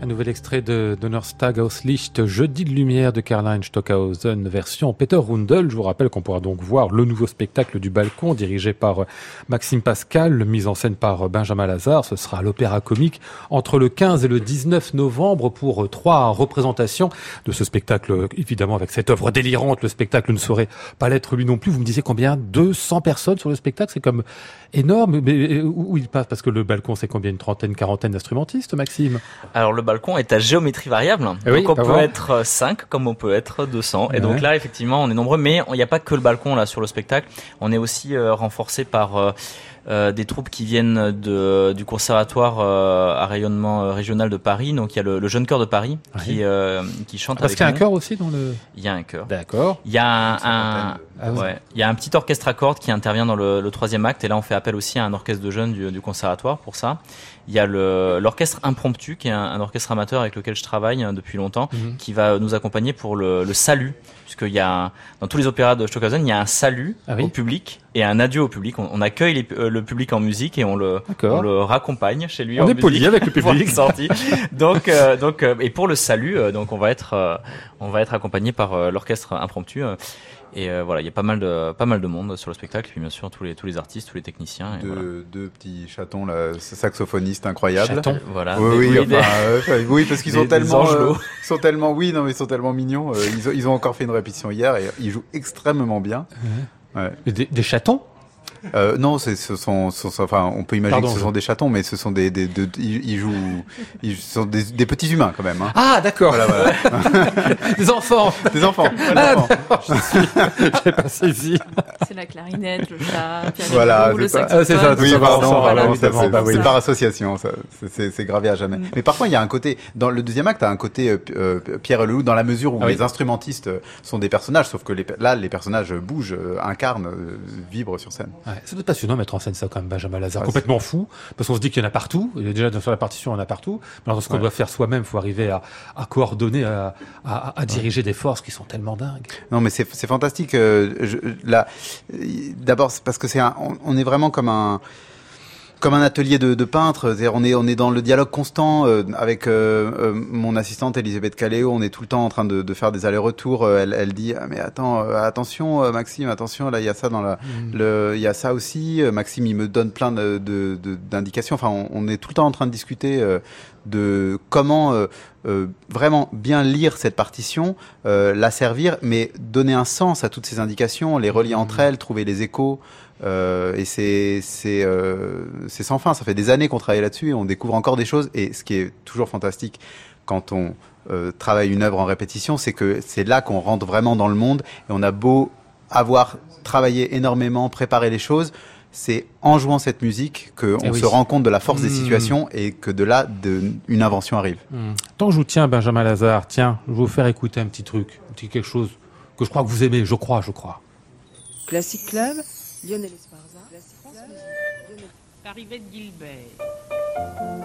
Nouvel extrait de Donnerstag aus Licht, Jeudi de lumière de Karl-Heinz Stockhausen, version Peter Rundel. Je vous rappelle qu'on pourra donc voir le nouveau spectacle du balcon dirigé par Maxime Pascal, mise en scène par Benjamin Lazare. Ce sera l'opéra comique entre le 15 et le 19 novembre pour trois représentations de ce spectacle. Évidemment, avec cette œuvre délirante, le spectacle ne saurait pas l'être lui non plus. Vous me disiez combien? 200 personnes sur le spectacle? C'est comme énorme. Mais où il passe? Parce que le balcon, c'est combien? Une trentaine, quarantaine d'instrumentistes, Maxime? Alors le balcon est à géométrie variable. Eh donc on peut être 5 comme on peut être 200. Et donc là, effectivement, on est nombreux. Mais il n'y a pas que le balcon là sur le spectacle. On est aussi euh, renforcé par euh, euh, des troupes qui viennent de, du conservatoire euh, à rayonnement euh, régional de Paris. Donc il y a le, le jeune chœur de Paris qui, qui chante. Parce qu'il y a un chœur aussi dans le. Il y a un chœur. D'accord. Il y a un, un ah ouais, il y a un petit orchestre à cordes qui intervient dans le, le, troisième acte et là on fait appel aussi à un orchestre de jeunes du, du conservatoire pour ça. Il y a l'orchestre impromptu qui est un, un, orchestre amateur avec lequel je travaille hein, depuis longtemps, mhm. qui va nous accompagner pour le, le salut, puisqu'il y a dans tous les opéras de Stockhausen il y a un salut ah au public et un adieu au public. On, on accueille les, le public en musique et on le, on le raccompagne chez lui. On est poli avec le public. sorti. donc, euh, donc, euh, et pour le salut, euh, donc on va être, on va être accompagné par l'orchestre impromptu. Et voilà, il y a pas mal de pas mal de monde sur le spectacle, et puis bien sûr tous les tous les artistes, tous les techniciens. Et deux, voilà. deux petits chatons là, saxophonistes incroyables. Chatons, voilà. Oui, oui, enfin, oui parce qu'ils sont tellement, sont tellement, oui, non, mais ils sont tellement mignons. ils, ont, ils ont encore fait une répétition hier et ils jouent extrêmement bien. Ouais. Des, des chatons? Euh, non, c'est ce sont, ce sont- enfin, on peut imaginer Pardon, que ce je- sont des chatons, mais ce sont des, des, de- ils, ils jouent, ils sont des, des petits humains quand même. Hein. Ah, d'accord. Voilà, voilà. Des enfants. Des enfants. Ah, enfants. d'accord, je suis- j'ai pas saisi. C'est la clarinette, le chat, piano, Voilà, le c'est ça. Ah, c'est ça, Oui, pardon, c'est bah oui. c'est par association, ça, c'est- c'est c'est gravé à jamais. Mm. Mais parfois, il y a un côté, dans le deuxième acte, t'as un côté euh, euh, Pierre et le Loup, dans la mesure où Ah oui. les instrumentistes sont des personnages, sauf que les, là, les personnages bougent, euh, incarnent, vibrent sur scène. Ouais, c'est passionnant de mettre en scène ça quand même, Benjamin Lazare. Ouais, Complètement fou, parce qu'on se dit qu'il y en a partout. Déjà sur la partition, il y en a partout. Mais dans ce qu'on Ouais. doit faire soi-même, faut arriver à, à coordonner, à, à, à diriger des forces qui sont tellement dingues. Non, mais c'est fantastique. euh, je- là, d'abord, parce que c'est on, on est vraiment comme un comme un atelier de, de peintre. C'est-à-dire, on est on est dans le dialogue constant euh, avec euh, euh, mon assistante Elisabeth Caléo. On est tout le temps en train de, de faire des allers-retours. Euh, Elle, elle dit ah, mais attends, euh, attention Maxime, attention là, il y a ça dans la le, il y a ça aussi. Maxime, il me donne plein de d'indications. Enfin, on, on est tout le temps en train de discuter. euh, de comment euh, euh, vraiment bien lire cette partition, euh, la servir, mais donner un sens à toutes ces indications, les relier entre elles, trouver les échos. Euh, et c'est c'est euh, c'est sans fin. Ça fait des années qu'on travaille là-dessus et on découvre encore des choses. Et ce qui est toujours fantastique quand on euh, travaille une œuvre en répétition, c'est que c'est là qu'on rentre vraiment dans le monde. Et on a beau avoir travaillé énormément, préparé les choses, c'est en jouant cette musique qu'on Eh oui. se rend compte de la force des Mmh. situations et que de là, de, une invention arrive. Hmm. Tant que je vous tiens, Benjamin Lazare, tiens, je vais vous faire écouter un petit truc, un petit quelque chose que je crois que vous aimez, je crois, je crois. Classic Club, Lionel Esparza. France Musique, Lionel- Arrivée de Gilbert.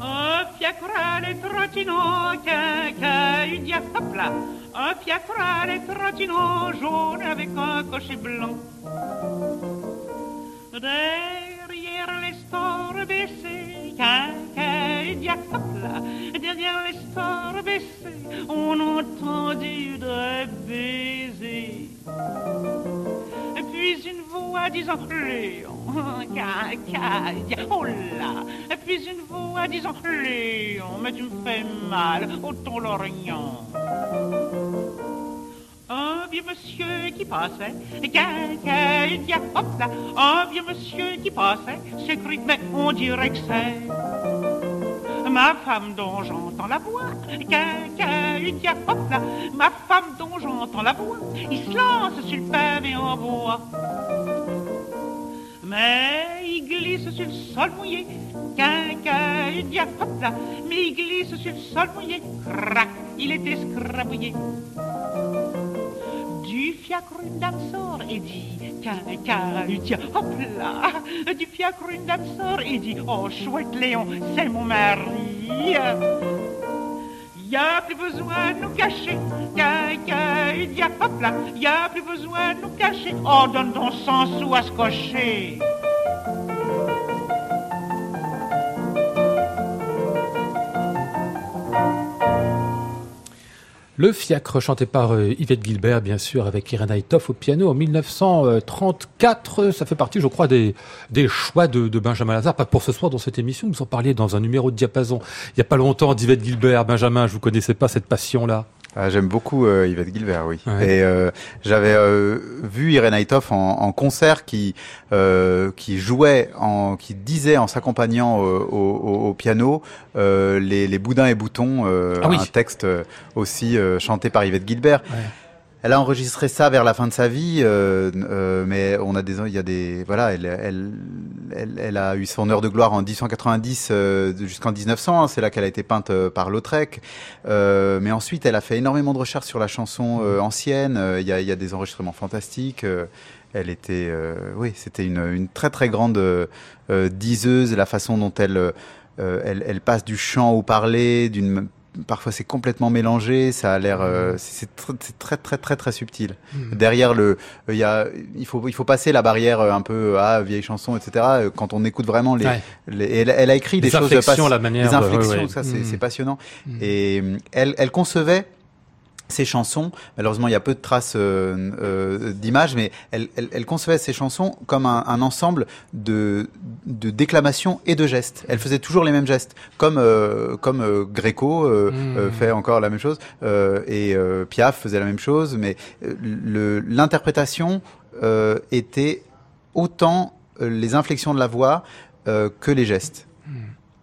Un fiacre à les trottinants, qu'un une diapapla. Un les trottinants, jaune avec un cocher blanc. Derrière les stores baissés, qu'un une diapapla. Derrière les stores baissés, on entendit des baisers. Puis une voix disant Léon, caca, oh là. Puis une voix disant Léon, mais tu me fais mal au ton lorgnon. Un vieux monsieur qui passait, caca, hop là. Un vieux monsieur qui passait, s'écrit, mais on dirait que c'est ma femme dont j'entends la voix, caca, hop là, ma femme dont j'entends la voix, il se lance sur le pavé en bois. Mais il glisse sur le sol mouillé, caca, hop là, mais il glisse sur le sol mouillé, crac, il est escrabouillé. Du fiacre sort et dit hop là Du fiacre sort et dit Oh chouette Léon, c'est mon mari. Y a plus besoin de nous cacher Caca, tiens, hop là Y a plus besoin de nous cacher. Oh donne ton 100 sous à se cocher Le fiacre chanté par euh, Yvette Gilbert, bien sûr, avec Irena Itoff au piano en 1934. Ça fait partie, je crois, des, des choix de, Benjamin Lazare. Pas pour ce soir dans cette émission, vous en parliez dans un numéro de diapason. Il y a pas longtemps, d'Yvette Gilbert. Benjamin, je vous connaissais pas cette passion-là. Ah, J'aime beaucoup euh, Yvette Gilbert, oui. Ouais. Et euh, j'avais euh, vu Irene Aitoff en, en concert qui euh, qui jouait, en, qui disait en s'accompagnant au, au- au piano euh, les, les boudins et boutons, euh, Ah oui. un texte aussi euh, chanté par Yvette Gilbert. Ouais. Elle a enregistré ça vers la fin de sa vie, euh, euh, mais on a des, il y a des, voilà, elle, elle, elle, elle a eu son heure de gloire en 1890 euh, jusqu'en 1900. hein, c'est là qu'elle a été peinte euh, par Lautrec. Euh, mais ensuite, elle a fait énormément de recherches sur la chanson euh, ancienne. Euh, Il y, a, il y a des enregistrements fantastiques. Euh, elle était, euh, oui, c'était une, une très très grande diseuse. La façon dont elle, euh, elle, elle passe du chant au parler, d'une Parfois c'est complètement mélangé, ça a l'air, euh, c'est c'est tr- très très très très subtil. Derrière le, il y a, il faut il faut passer la barrière euh, un peu ah vieille chanson etc. euh, Quand on écoute vraiment les, Ouais. les- elle, elle a écrit Les des choses inflexions, pas- la manière les inflexions, ouais, ouais. ça c'est Mm. c'est passionnant. Et elle elle concevait ces chansons, malheureusement il y a peu de traces euh, euh, d'images, mais elle, elle, elle concevait ces chansons comme un, un ensemble de, de déclamations et de gestes. Elle faisait toujours les mêmes gestes, comme euh, comme euh, Gréco Mmh. euh, fait encore la même chose, et Piaf faisait la même chose, mais l'interprétation était autant les inflexions de la voix que les gestes.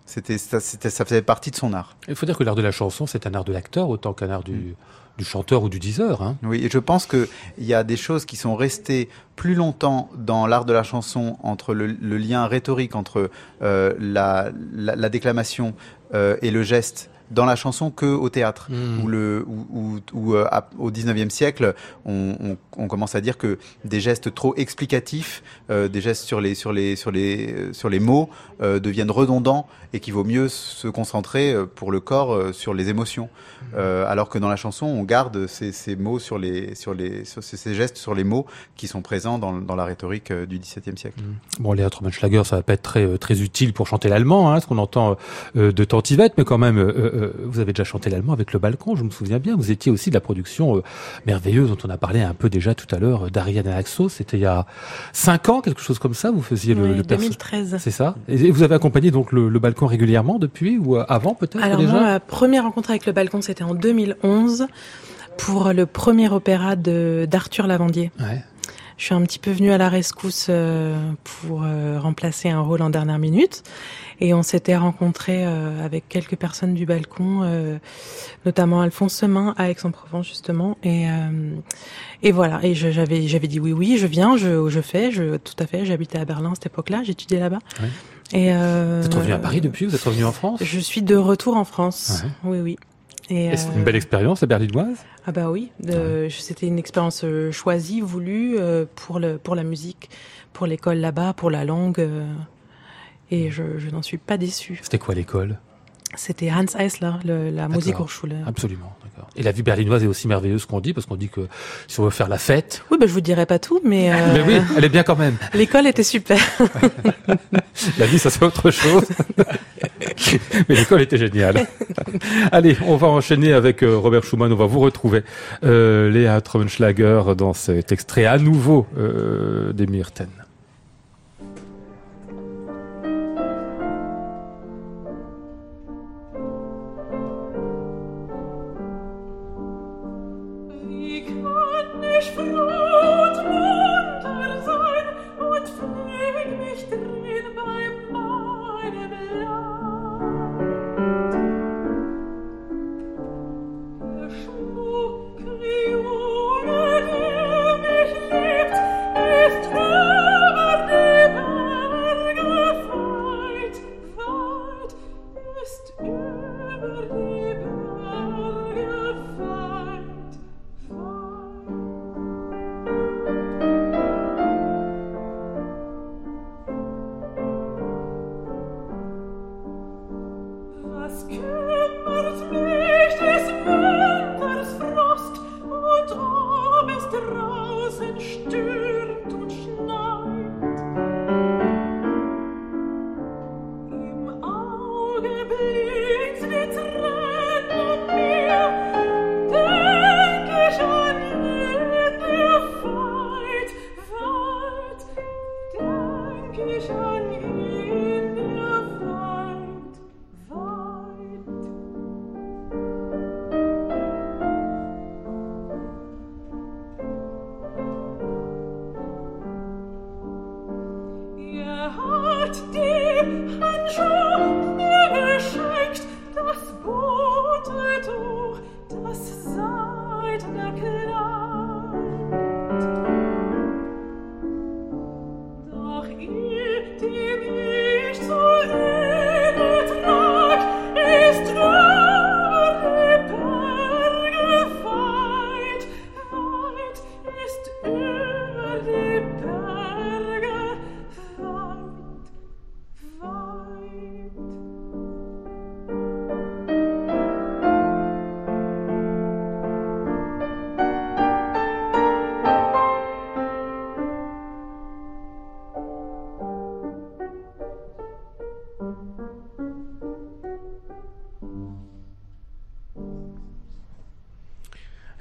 C'était ça, c'était- ça faisait partie de son art. Il faut dire que l'art de la chanson, c'est un art de l'acteur autant qu'un art du, du chanteur ou du diseur. Hein. Oui, et je pense qu'il y a des choses qui sont restées plus longtemps dans l'art de la chanson entre le, lien rhétorique entre euh, la déclamation euh, et le geste dans la chanson que au théâtre Mm. où le où, où- où, euh, à- au 19e siècle on, on, on commence à dire que des gestes trop explicatifs euh, des gestes sur les sur les sur les euh, sur les mots euh, deviennent redondants et qu'il vaut mieux se concentrer pour le corps euh, sur les émotions euh, alors que dans la chanson, on garde ces, ces mots sur les, sur les, sur ces, gestes sur les mots qui sont présents dans, dans la rhétorique du XVIIe siècle. Bon, Léa Trommenschlager, ça va pas être très, très utile pour chanter l'allemand, hein, ce qu'on entend de Tantivette, mais quand même, euh, vous avez déjà chanté l'allemand avec le balcon, je me souviens bien. Vous étiez aussi de la production euh, merveilleuse dont on a parlé un peu déjà tout à l'heure euh, d'Ariane Axo. C'était il y a cinq ans, quelque chose comme ça. Vous faisiez le, Oui, le perso- 2013. C'est ça. Et vous avez accompagné donc le, le balcon régulièrement depuis ou avant peut-être Alors déjà moi, ma première rencontre avec le balcon, c'était en 2011 pour le premier opéra de d'Arthur Lavandier. Ouais. Je suis un petit peu venue à la rescousse euh, pour remplacer un rôle en dernière minute. Et on s'était rencontrés euh, avec quelques personnes du balcon, euh, notamment Alphonse Semin à Aix-en-Provence justement. Et, euh, et voilà. Et j'avais j'avais dit oui, oui, je viens, je, je fais, je, tout à fait. J'habitais à Berlin à cette époque-là, j'étudiais là-bas. Et euh, Vous êtes revenu à Paris depuis? Vous êtes revenu en France? Je suis de retour en France. Ouais. Oui, oui. Et, Et c'est euh, une belle expérience, la berlinoise? Ah bah oui, de- c'était une expérience choisie, voulue pour le pour la musique, pour l'école là-bas, pour la langue, et je, je n'en suis pas déçue. C'était quoi l'école? C'était Hans Eisler, le, la Musikhochschule. Absolument, d'accord. Et la vie berlinoise est aussi merveilleuse qu'on dit, parce qu'on dit que si on veut faire la fête, Oui, bah je vous dirai pas tout, mais, euh, mais oui, elle est bien quand même. l'école était super. La vie, ça c'est autre chose. Mais l'école était géniale. Allez, on va enchaîner avec euh, Robert Schumann. On va vous retrouver, euh, Léa Trommenschlager, dans cet extrait à nouveau euh, des Myrten.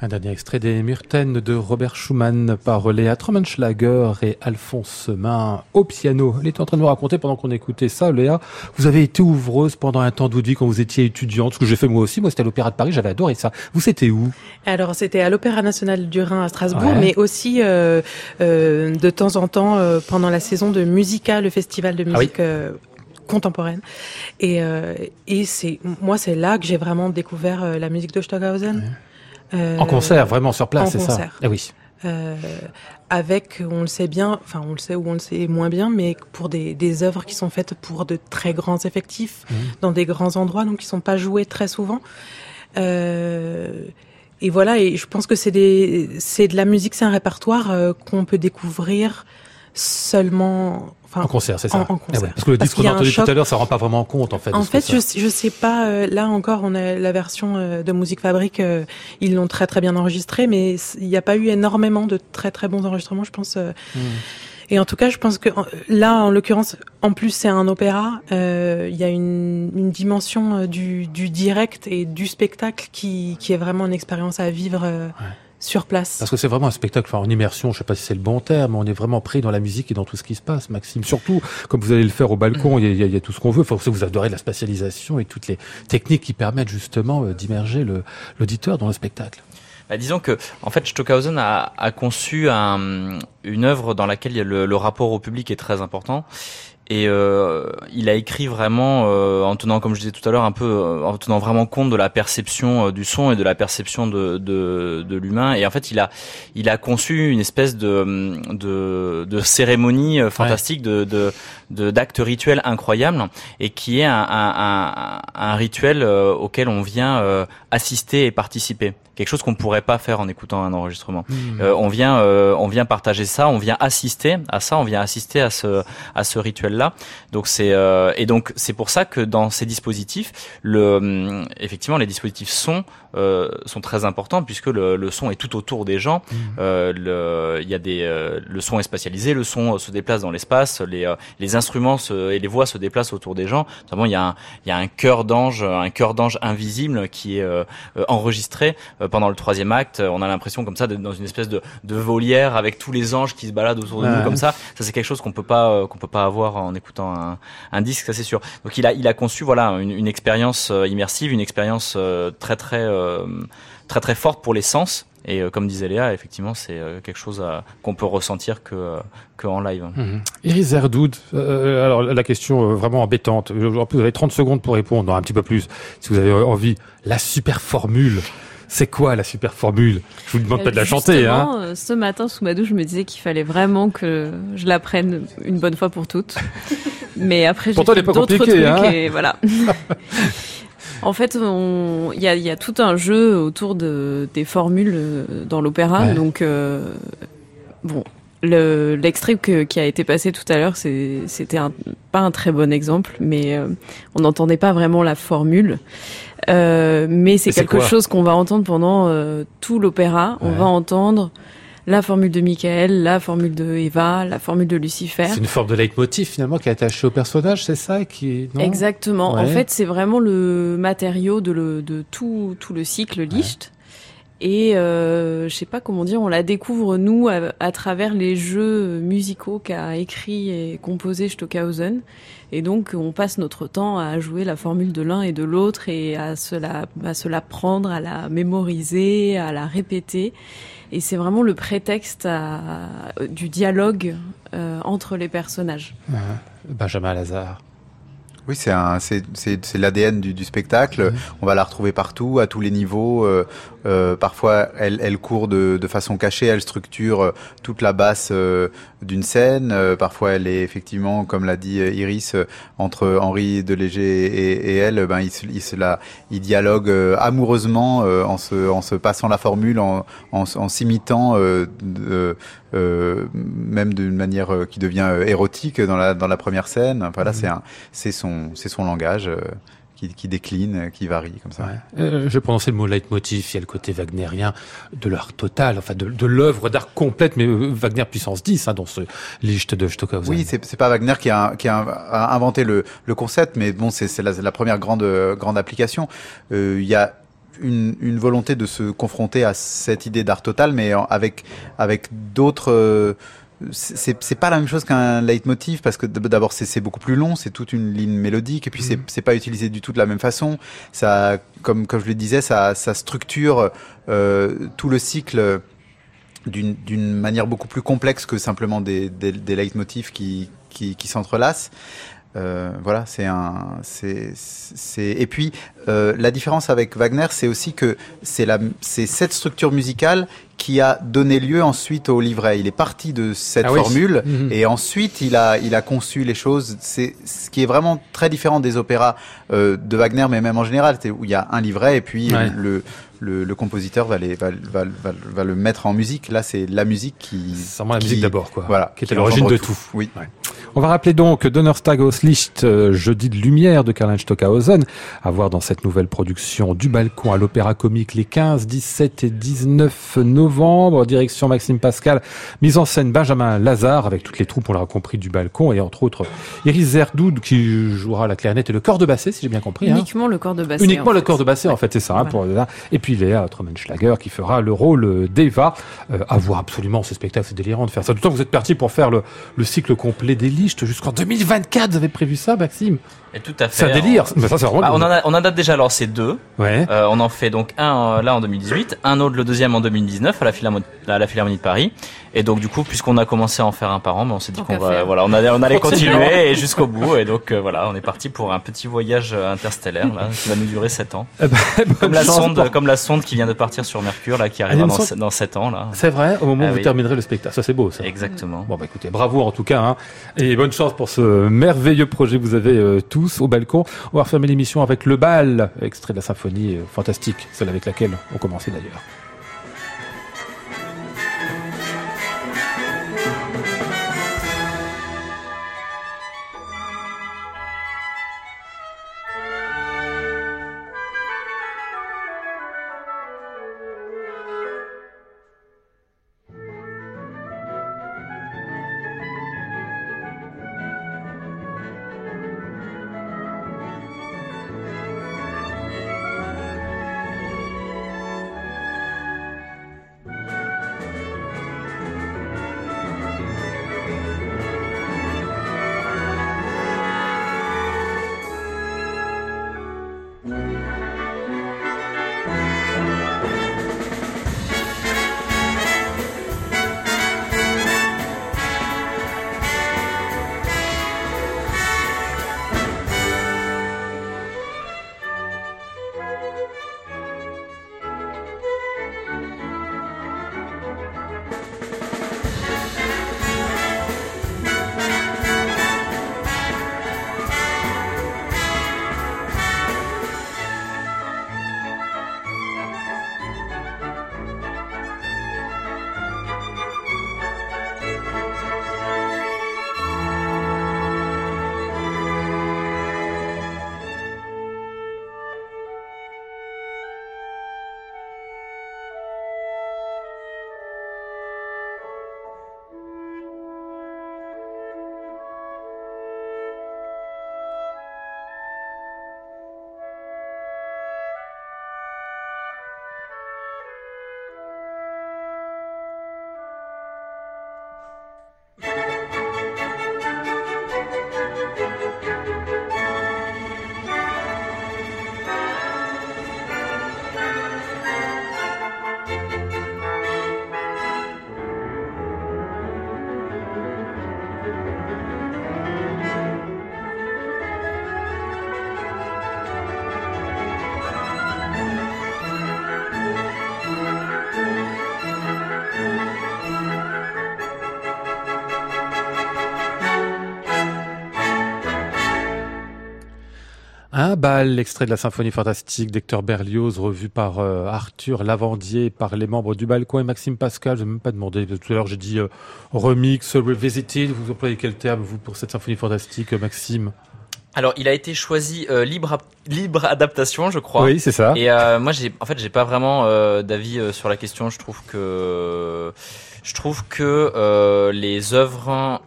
Un dernier extrait des Myrten de Robert Schumann par Léa Trommenschlager et Alphonse Main au piano. Elle était en train de nous raconter pendant qu'on écoutait ça, Léa, vous avez été ouvreuse pendant un temps de votre vie quand vous étiez étudiante, ce que j'ai fait moi aussi, moi c'était à l'Opéra de Paris, j'avais adoré ça. Vous c'était où? Alors c'était à l'Opéra national du Rhin à Strasbourg, Ouais. mais aussi euh, euh, de temps en temps euh, pendant la saison de Musica, le festival de Ah oui. musique euh, contemporaine. Et, euh, et c'est moi c'est là que j'ai vraiment découvert euh, la musique de Stockhausen. En concert, vraiment sur place, c'est ça? Eh oui. euh, avec, on le sait bien, enfin on le sait ou on le sait moins bien, mais pour des, des œuvres qui sont faites pour de très grands effectifs, Mhm. dans des grands endroits, donc qui sont pas joués très souvent. Euh, et voilà, et je pense que c'est des, c'est de la musique, c'est un répertoire euh, qu'on peut découvrir seulement. Enfin, En concert, c'est ça. En, en Eh concert. ouais, Parce que le disque qu'on a entendu tout à l'heure, ça rend pas vraiment compte en fait. En fait, je, je sais pas. euh, là encore, on a la version euh, de Musique Fabrique. euh, ils l'ont très très bien enregistré, mais il n'y a pas eu énormément de très très bons enregistrements, je pense. Hmm. Et en tout cas, je pense que là, en l'occurrence, en plus c'est un opéra. euh, Il y a une, une dimension du, du direct et du spectacle qui, qui est vraiment une expérience à vivre euh, sur place. Parce que c'est vraiment un spectacle enfin, en immersion, je sais pas si c'est le bon terme, mais on est vraiment pris dans la musique et dans tout ce qui se passe, Maxime. Surtout, comme vous allez le faire au balcon, il y a, y y tout ce qu'on veut. Enfin, vous adorez la spatialisation et toutes les techniques qui permettent justement euh, d'immerger l'auditeur dans le spectacle. Bah, disons que, en fait, Stockhausen a, a conçu un- une œuvre dans laquelle le rapport au public est très important. Et euh, il a écrit vraiment euh, en tenant, comme je disais tout à l'heure, un peu euh, en tenant vraiment compte de la perception euh, du son et de la perception de, de, de l'humain. Et en fait, il a il a conçu une espèce de de, de cérémonie euh, fantastique, de de de- d'actes rituels incroyables, et qui est un, un, un, un rituel auquel on vient euh, assister et participer. Quelque chose qu'on ne pourrait pas faire en écoutant un enregistrement. Euh, on vient, euh, on vient partager ça, on vient assister à ça, on vient assister à ce, à ce rituel-là. Donc c'est euh, et donc c'est pour ça que dans ces dispositifs, le, hum, effectivement, les dispositifs son euh, sont très importants puisque le, le son est tout autour des gens. Euh, le, il y a des, euh, le son est spatialisé, le son euh, se déplace dans l'espace, les, euh, les instruments se- et les voix se déplacent autour des gens. Notamment, il y a un, il y a un cœur d'ange, un cœur d'ange invisible qui est euh, enregistré pendant le troisième acte. On a l'impression comme ça d'être dans une espèce de, de volière avec tous les anges qui se baladent autour de nous comme ça. Ça c'est quelque chose qu'on peut pas qu'on peut pas avoir en écoutant un, un disque, ça c'est sûr. Donc il a il a conçu voilà une, une expérience immersive, une expérience euh, très très très très forte pour les sens. Et euh, comme disait Léa, effectivement, c'est euh, quelque chose qu'on peut ressentir que, euh, que en live. Mhm. Iris Zerdoud, euh, alors la question euh, vraiment embêtante. En plus, vous avez 30 secondes pour répondre, non, un petit peu plus, si vous avez envie. La super formule. C'est quoi la super formule Je vous demande pas de la chanter, hein euh, Ce matin, sous ma douche, je me disais qu'il fallait vraiment que je l'apprenne une bonne fois pour toutes. Mais après, j'ai d'autres trucs hein. et voilà. en fait, il y a, y a tout un jeu autour de, des formules euh, dans l'opéra. Ouais. Donc, euh, bon, le- l'extrait que- qui a été passé tout à l'heure, c'était un- pas un très bon exemple, mais euh, on n'entendait pas vraiment la formule. Euh, mais c'est quelque chose qu'on va entendre pendant euh, tout l'opéra. On va entendre la formule de Michael, la formule de Eva, la formule de Lucifer. C'est une forme de leitmotiv finalement qui est attaché au personnage, c'est ça qui non? Exactement. En fait, c'est vraiment le matériau de, le, de tout, tout le cycle Licht. Et euh, je sais pas comment dire, on la découvre nous à, à travers les jeux musicaux qu'a écrit et composé Stockhausen. Et donc on passe notre temps à jouer la formule de l'un et de l'autre et à se la, à se la prendre, à la mémoriser, à la répéter. Et c'est vraiment le prétexte à, du dialogue euh, entre les personnages. Ouais. Benjamin Lazare. Oui, c'est l'ADN du, du spectacle. On va la retrouver partout, à tous les niveaux. Euh, euh, parfois, elle, elle court de, de façon cachée, elle structure euh, toute la basse euh, d'une scène. Euh, parfois, elle est effectivement, comme l'a dit Iris, entre Henri Deléger et, et elle, ben, ils, ils, se la, dialoguent amoureusement en, se, en se passant la formule, en, en, s- en s'imitant, même d'une manière qui devient érotique dans la, dans la première scène. Enfin, là, c'est son, langage qui, qui décline, euh, qui varie comme ça. Ouais. Euh, je vais prononcer le mot leitmotiv, il y a le côté wagnérien de l'art total, enfin de, de l'œuvre d'art complète, mais euh, Wagner puissance 10 hein, dans ce Licht de Stockhausen. Oui, c'est pas Wagner qui a, qui a, a inventé le, le concept, mais bon, c'est la, la première grande, grande application. Euh, Il y a une, une volonté de se confronter à cette idée d'art total, mais avec avec d'autres. euh, c'est c'est pas la même chose qu'un leitmotiv parce que d'abord c'est beaucoup plus long, c'est toute une ligne mélodique et puis c'est c'est pas utilisé du tout de la même façon. Ça, comme comme je le disais, ça ça structure euh, tout le cycle d'une d'une manière beaucoup plus complexe que simplement des des, des leitmotifs qui qui, qui s'entrelacent. Euh, voilà, c'est un, c'est, c'est, et puis euh, la différence avec Wagner, c'est aussi que c'est la, c'est cette structure musicale qui a donné lieu ensuite au livret. Il est parti de cette Ah oui. formule Mhm. et ensuite il a, il a conçu les choses. C'est ce qui est vraiment très différent des opéras euh, de Wagner, mais même en général, c'est où il y a un livret et puis Ouais. le, le, le compositeur va, les, va, va, va, va le mettre en musique. Là, c'est la musique qui, C'est vraiment la qui- musique d'abord, quoi. Voilà, Qui était engendre l'origine de tout. Oui. On va rappeler donc Donnerstag aus Licht, euh, jeudi de lumière de Karl-Heinz Stockhausen, à voir dans cette nouvelle production du balcon à l'Opéra Comique les 15, 17 et 19 novembre, direction Maxime Pascal, mise en scène Benjamin Lazare avec toutes les troupes, on l'a compris, du balcon et entre autres Iris Zerdoud qui jouera la clarinette et le corps de basset, si j'ai bien compris. hein. Uniquement le corps de basset. Uniquement en le fait. corps de basset, en fait, c'est ça. hein, pour, et puis Léa Trommenschlager qui fera le rôle d'Eva. Euh, à voir absolument ce spectacle, c'est délirant de faire ça. D'autant que vous êtes parti pour faire le, le cycle complet des jusqu'en 2024. Vous avez prévu ça, Maxime Et tout à fait. C'est un délire. On, Mais ça, vraiment Bah, on, en a, on en a déjà lancé deux. Ouais. Euh, on en fait donc un euh, là en 2018, un autre le deuxième en 2019 à la, Philharmo- à la Philharmonie de Paris. Et donc du coup, puisqu'on a commencé à en faire un par an, ben, on s'est dit qu'on va, voilà, on, allait- on allait Continuons. continuer et jusqu'au bout. Et donc euh, voilà, on est parti pour un petit voyage interstellaire là, qui va nous durer 7 ans. Eh ben, Comme la chance sonde, pour- comme la sonde qui vient de partir sur Mercure là, qui arrivera une dans, sonde- dans 7 ans là. C'est vrai, au moment Ah où vous oui. terminerez le spectacle. Ça, c'est beau, ça. Exactement. Bon, bah écoutez, bravo en tout cas. Hein. Et bonne chance pour ce merveilleux projet que vous avez euh, au balcon. On va refermer l'émission avec Le Bal, extrait de la symphonie euh, fantastique, celle avec laquelle on commençait d'ailleurs. Un bal, extrait de la symphonie fantastique d'Hector Berlioz, revu par euh, Arthur Lavandier, par les membres du balcon et Maxime Pascal. Je vais même pas demandé. Tout à l'heure, j'ai dit euh, remix, revisited. Vous employez quel terme, vous, pour cette symphonie fantastique, euh, Maxime? Alors, il a été choisi euh, libre, libre adaptation, je crois. Oui, c'est ça. Et euh, moi, j'ai, en fait, j'ai pas vraiment euh, d'avis euh, sur la question. Je trouve que, je trouve que euh, les œuvres,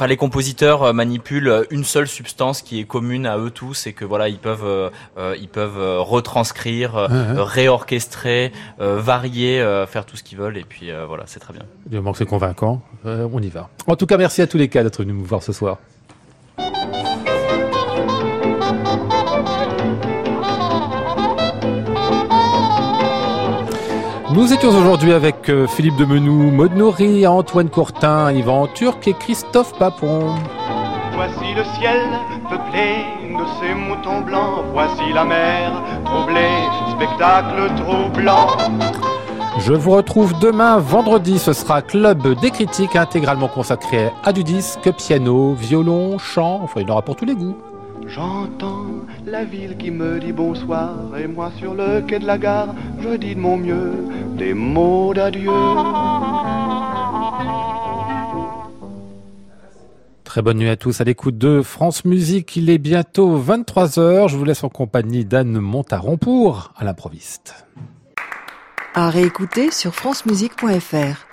enfin les compositeurs euh, manipulent euh, une seule substance qui est commune à eux tous et que voilà ils peuvent euh, ils peuvent retranscrire, réorchestrer, euh, varier, euh, faire tout ce qu'ils veulent et puis voilà c'est très bien. Du moment que c'est convaincant, on y va. En tout cas, merci à tous les cas d'être venus nous voir ce soir. Nous étions aujourd'hui avec euh, Philippe Demenou, Maud Nourri, Antoine Courtin, Yvan Turc et Christophe Papon. Voici le ciel peuplé de ces moutons blancs. Voici la mer troublée, spectacle troublant. Je vous retrouve demain, vendredi. Ce sera Club des critiques intégralement consacré à du disque, piano, violon, chant. Enfin, il y en aura pour tous les goûts. J'entends la ville qui me dit bonsoir et moi sur le quai de la gare, je dis de mon mieux des mots d'adieu. Très bonne nuit à tous à l'écoute de France Musique. Il est bientôt 23h. Je vous laisse en compagnie d'Anne Montaron pour à l'improviste. À réécouter sur francemusique.fr.